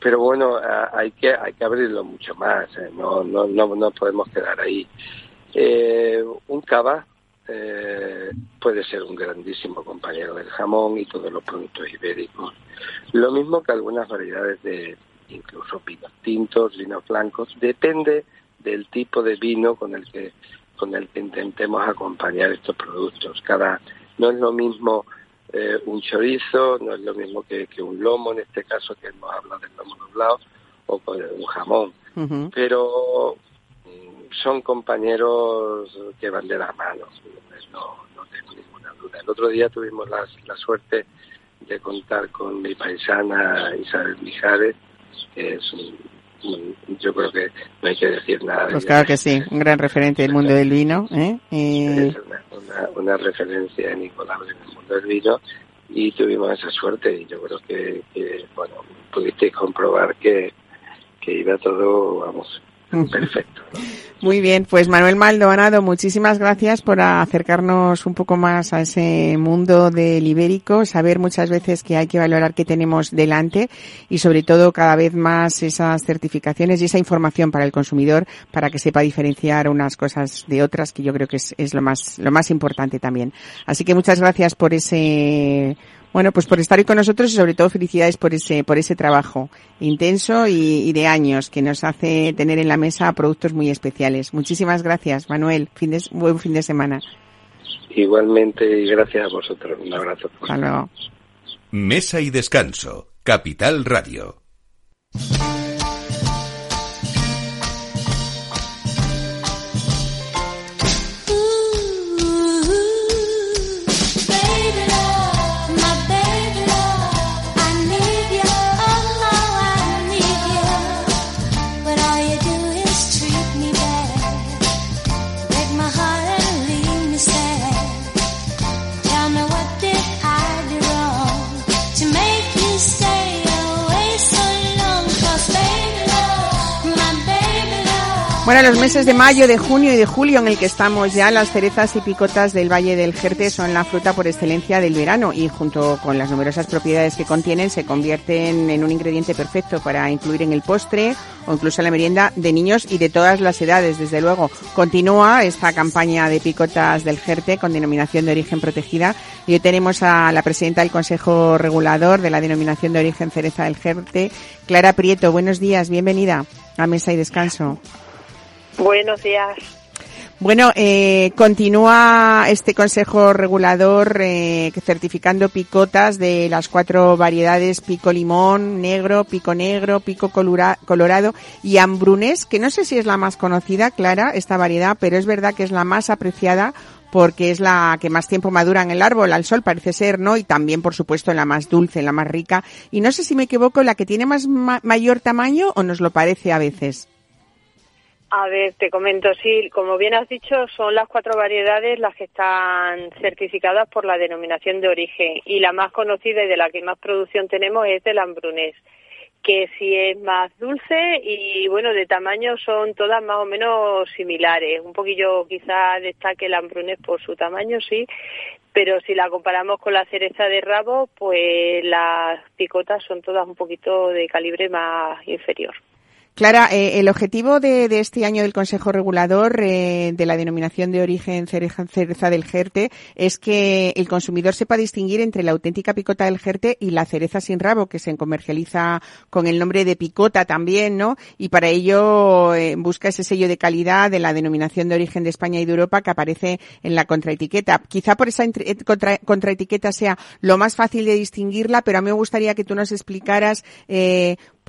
Pero bueno, hay que hay que abrirlo mucho más, ¿eh? no, no, no, no podemos quedar ahí. Eh, un cava eh, puede ser un grandísimo compañero del jamón y todos los productos ibéricos. Lo mismo que algunas variedades de incluso vinos tintos, vinos blancos, depende del tipo de vino con el que con el que intentemos acompañar estos productos. Cada no es lo mismo eh, un chorizo, no es lo mismo que, un lomo, en este caso que hemos hablado del lomo doblado, o con un jamón. Pero mm, son compañeros que van de la mano, no, no tengo ninguna duda. El otro día tuvimos la, la suerte de contar con mi paisana Isabel Mijares, que es un, yo creo que no hay que decir nada. Pues claro que sí, un gran referente del mundo del vino. ¿eh? Es una, una, referencia inigualable en el mundo del vino y tuvimos esa suerte y yo creo que, que bueno, pudisteis comprobar que, que iba todo, vamos, Perfecto. Muy bien, pues Manuel Maldonado, muchísimas gracias por acercarnos un poco más a ese mundo del ibérico, saber muchas veces que hay que valorar qué tenemos delante y sobre todo cada vez más esas certificaciones y esa información para el consumidor para que sepa diferenciar unas cosas de otras que yo creo que es, es lo más, lo más importante también. Así que muchas gracias por ese bueno, pues por estar hoy con nosotros y sobre todo felicidades por ese, por ese trabajo intenso y, de años que nos hace tener en la mesa productos muy especiales. Muchísimas gracias, Manuel. Fin de, buen fin de semana. Igualmente y gracias a vosotros. Un abrazo. Hasta Mesa y descanso. Capital Radio. Bueno, los meses de mayo, de junio y de julio en el que estamos ya, las cerezas y picotas del Valle del Jerte son la fruta por excelencia del verano y junto con las numerosas propiedades que contienen se convierten en un ingrediente perfecto para incluir en el postre o incluso en la merienda de niños y de todas las edades, desde luego. Continúa esta campaña de picotas del Jerte con denominación de origen protegida y hoy tenemos a la presidenta del Consejo Regulador de la denominación de origen cereza del Jerte, Clara Prieto. Buenos días, bienvenida a Mesa y Descanso. Buenos días. Bueno, eh, continúa este Consejo Regulador eh, certificando picotas de las cuatro variedades pico limón, negro, pico negro, pico colorado y ambrunes, que no sé si es la más conocida, Clara, esta variedad, pero es verdad que es la más apreciada porque es la que más tiempo madura en el árbol, al sol parece ser, ¿no? Y también, por supuesto, la más dulce, la más rica. Y no sé si me equivoco, la que tiene más mayor tamaño o nos lo parece a veces. A ver, te comento, sí, como bien has dicho, son las cuatro variedades las que están certificadas por la denominación de origen y la más conocida y de la que más producción tenemos es del ambrunés, que sí es más dulce y bueno, de tamaño son todas más o menos similares. Un poquillo quizá destaque el ambrunés por su tamaño, sí, pero si la comparamos con la cereza de rabo, pues las picotas son todas un poquito de calibre más inferior. Clara, eh, el objetivo de, este año del Consejo Regulador eh, de la denominación de origen cereza del Jerte es que el consumidor sepa distinguir entre la auténtica picota del Jerte y la cereza sin rabo, que se comercializa con el nombre de picota también, ¿no? Y para ello eh, busca ese sello de calidad de la denominación de origen de España y de Europa que aparece en la contraetiqueta. Quizá por esa contraetiqueta sea lo más fácil de distinguirla, pero a mí me gustaría que tú nos explicaras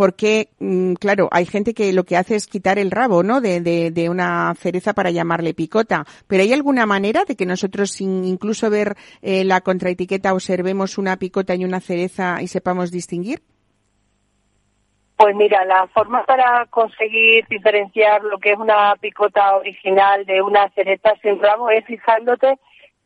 porque, mm, claro, hay gente que lo que hace es quitar el rabo, ¿no? De, una cereza para llamarle picota. Pero ¿hay alguna manera de que nosotros, sin incluso ver eh, la contraetiqueta, observemos una picota y una cereza y sepamos distinguir? Pues mira, la forma para conseguir diferenciar lo que es una picota original de una cereza sin rabo es fijándote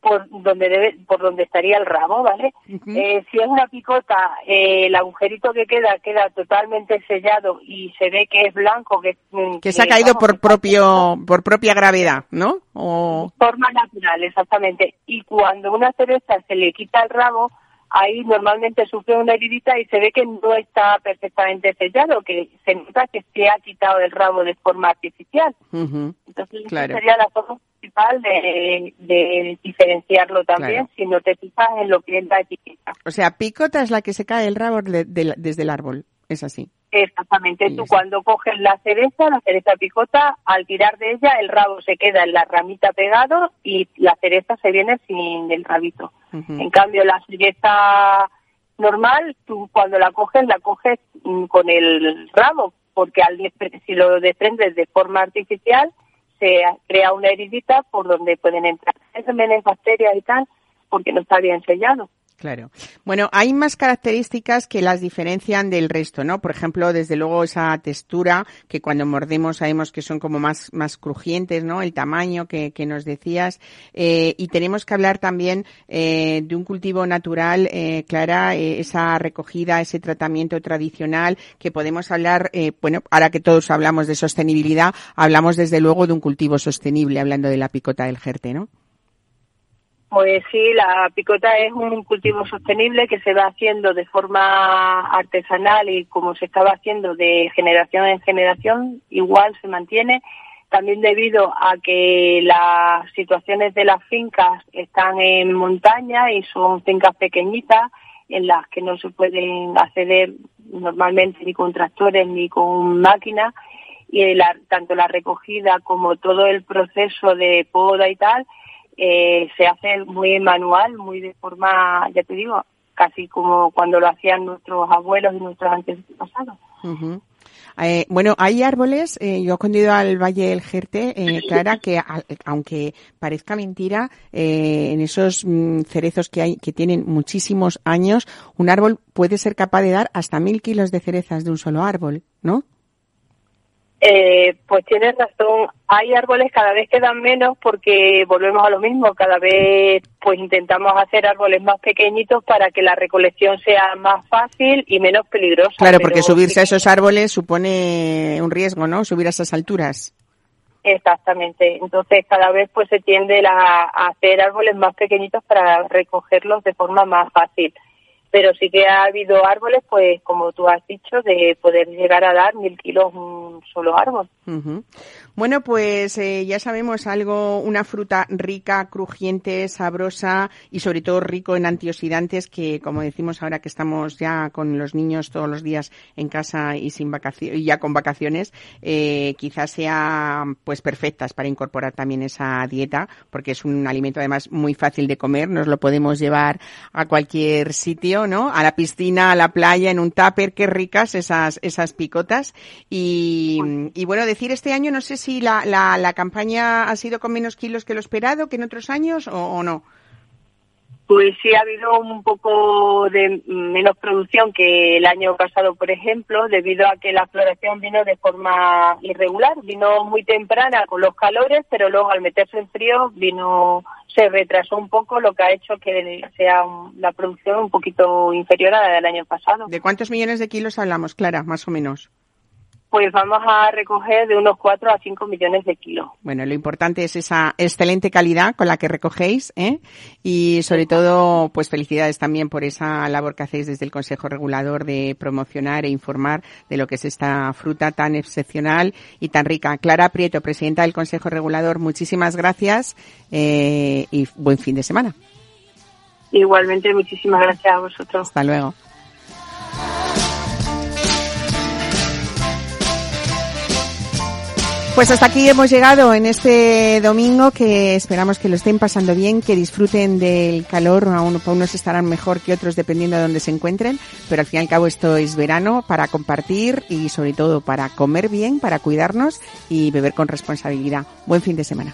por donde debe, por donde estaría el ramo, ¿vale? eh, si es una picota, eh, el agujerito que queda queda totalmente sellado y se ve que es blanco, que, mm, que, se ha caído por propio por propia gravedad, ¿no? O... Forma natural, exactamente. Y cuando una cereza se le quita el rabo, ahí normalmente sufre una heridita y se ve que no está perfectamente sellado, que se nota que se ha quitado el rabo de forma artificial. Entonces, esa sería la forma de, diferenciarlo también si no te fijas en lo que es la etiqueta. O sea, picota es la que se cae el rabo desde el árbol, es así. Exactamente, tú cuando coges la cereza, la cereza picota, al tirar de ella el rabo se queda en la ramita pegado y la cereza se viene sin el rabito. En cambio, la cereza normal, tú cuando la coges, la coges mm, con el rabo, porque al, si lo desprendes de forma artificial, se crea una heridita por donde pueden entrar gérmenes, bacterias y tal, porque no está bien sellado. Claro. Bueno, hay más características que las diferencian del resto, ¿no? Por ejemplo, desde luego esa textura que cuando mordemos sabemos que son como más, más crujientes, ¿no? El tamaño que, que nos decías. Eh, y tenemos que hablar también eh, de un cultivo natural, eh, Clara, eh, esa recogida, ese tratamiento tradicional, que podemos hablar, eh, bueno, ahora que todos hablamos de sostenibilidad, hablamos desde luego de un cultivo sostenible, hablando de la picota del Jerte, ¿no? Pues sí, la picota es un cultivo sostenible que se va haciendo de forma artesanal y como se estaba haciendo de generación en generación, igual se mantiene. También debido a que las situaciones de las fincas están en montaña y son fincas pequeñitas en las que no se pueden acceder normalmente ni con tractores ni con máquinas y la, tanto la recogida como todo el proceso de poda y tal eh, se hace muy manual, muy de forma, ya te digo, casi como cuando lo hacían nuestros abuelos y nuestros antepasados. Eh, bueno, hay árboles, eh, yo he escondido al Valle del Jerte, eh, Clara, que aunque parezca mentira, eh, en esos mm, cerezos que hay, que tienen muchísimos años, un árbol puede ser capaz de dar hasta mil kilos de cerezas de un solo árbol, ¿no? Eh, pues tienes razón, hay árboles cada vez que dan menos porque volvemos a lo mismo, cada vez pues intentamos hacer árboles más pequeñitos para que la recolección sea más fácil y menos peligrosa. Claro, porque subirse a esos árboles supone un riesgo, ¿no? Subir a esas alturas. Exactamente. Entonces cada vez pues se tiende a, hacer árboles más pequeñitos para recogerlos de forma más fácil. Pero sí que ha habido árboles, pues como tú has dicho, de poder llegar a dar mil kilos un solo árbol. Bueno, pues eh, ya sabemos algo, una fruta rica, crujiente, sabrosa y sobre todo rico en antioxidantes que, como decimos ahora que estamos ya con los niños todos los días en casa y sin vacaciones, ya con vacaciones, eh, quizás sea pues perfectas para incorporar también esa dieta, porque es un alimento además muy fácil de comer, nos lo podemos llevar a cualquier sitio, ¿no? A la piscina, a la playa, en un tupper, qué ricas esas esas picotas y, y bueno decir este año no sé si si la, la, la campaña ha sido con menos kilos que lo esperado que en otros años o, no. Pues sí, ha habido un poco de menos producción que el año pasado, por ejemplo, debido a que la floración vino de forma irregular. Vino muy temprana con los calores, pero luego al meterse en frío vino se retrasó un poco, lo que ha hecho que sea la producción un poquito inferior a la del año pasado. ¿De cuántos millones de kilos hablamos, Clara, más o menos? Pues vamos a recoger de unos 4 a 5 millones de kilos. Bueno, lo importante es esa excelente calidad con la que recogéis ¿eh? y sobre todo, pues felicidades también por esa labor que hacéis desde el Consejo Regulador de promocionar e informar de lo que es esta fruta tan excepcional y tan rica. Clara Prieto, presidenta del Consejo Regulador, muchísimas gracias eh, y buen fin de semana. Igualmente, muchísimas gracias a vosotros. Hasta luego. Pues hasta aquí hemos llegado en este domingo que esperamos que lo estén pasando bien, que disfruten del calor, a unos estarán mejor que otros dependiendo de dónde se encuentren, pero al fin y al cabo esto es verano para compartir y sobre todo para comer bien, para cuidarnos y beber con responsabilidad. Buen fin de semana.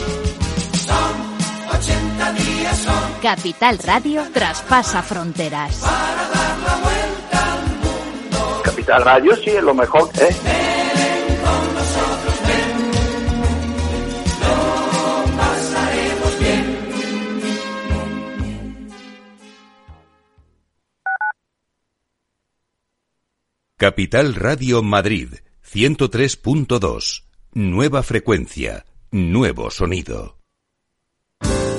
Capital Radio traspasa fronteras. Capital Radio sí es lo mejor, ¿eh? Capital Radio Madrid, 103.2. Nueva frecuencia, nuevo sonido.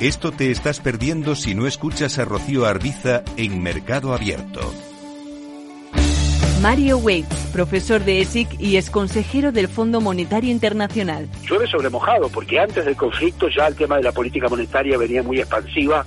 Esto te estás perdiendo si no escuchas a Rocío Arbiza en Mercado Abierto. Mario Waits, profesor de ESIC y ex consejero del Fondo Monetario Internacional. Llueve sobre mojado, porque antes del conflicto ya el tema de la política monetaria venía muy expansiva,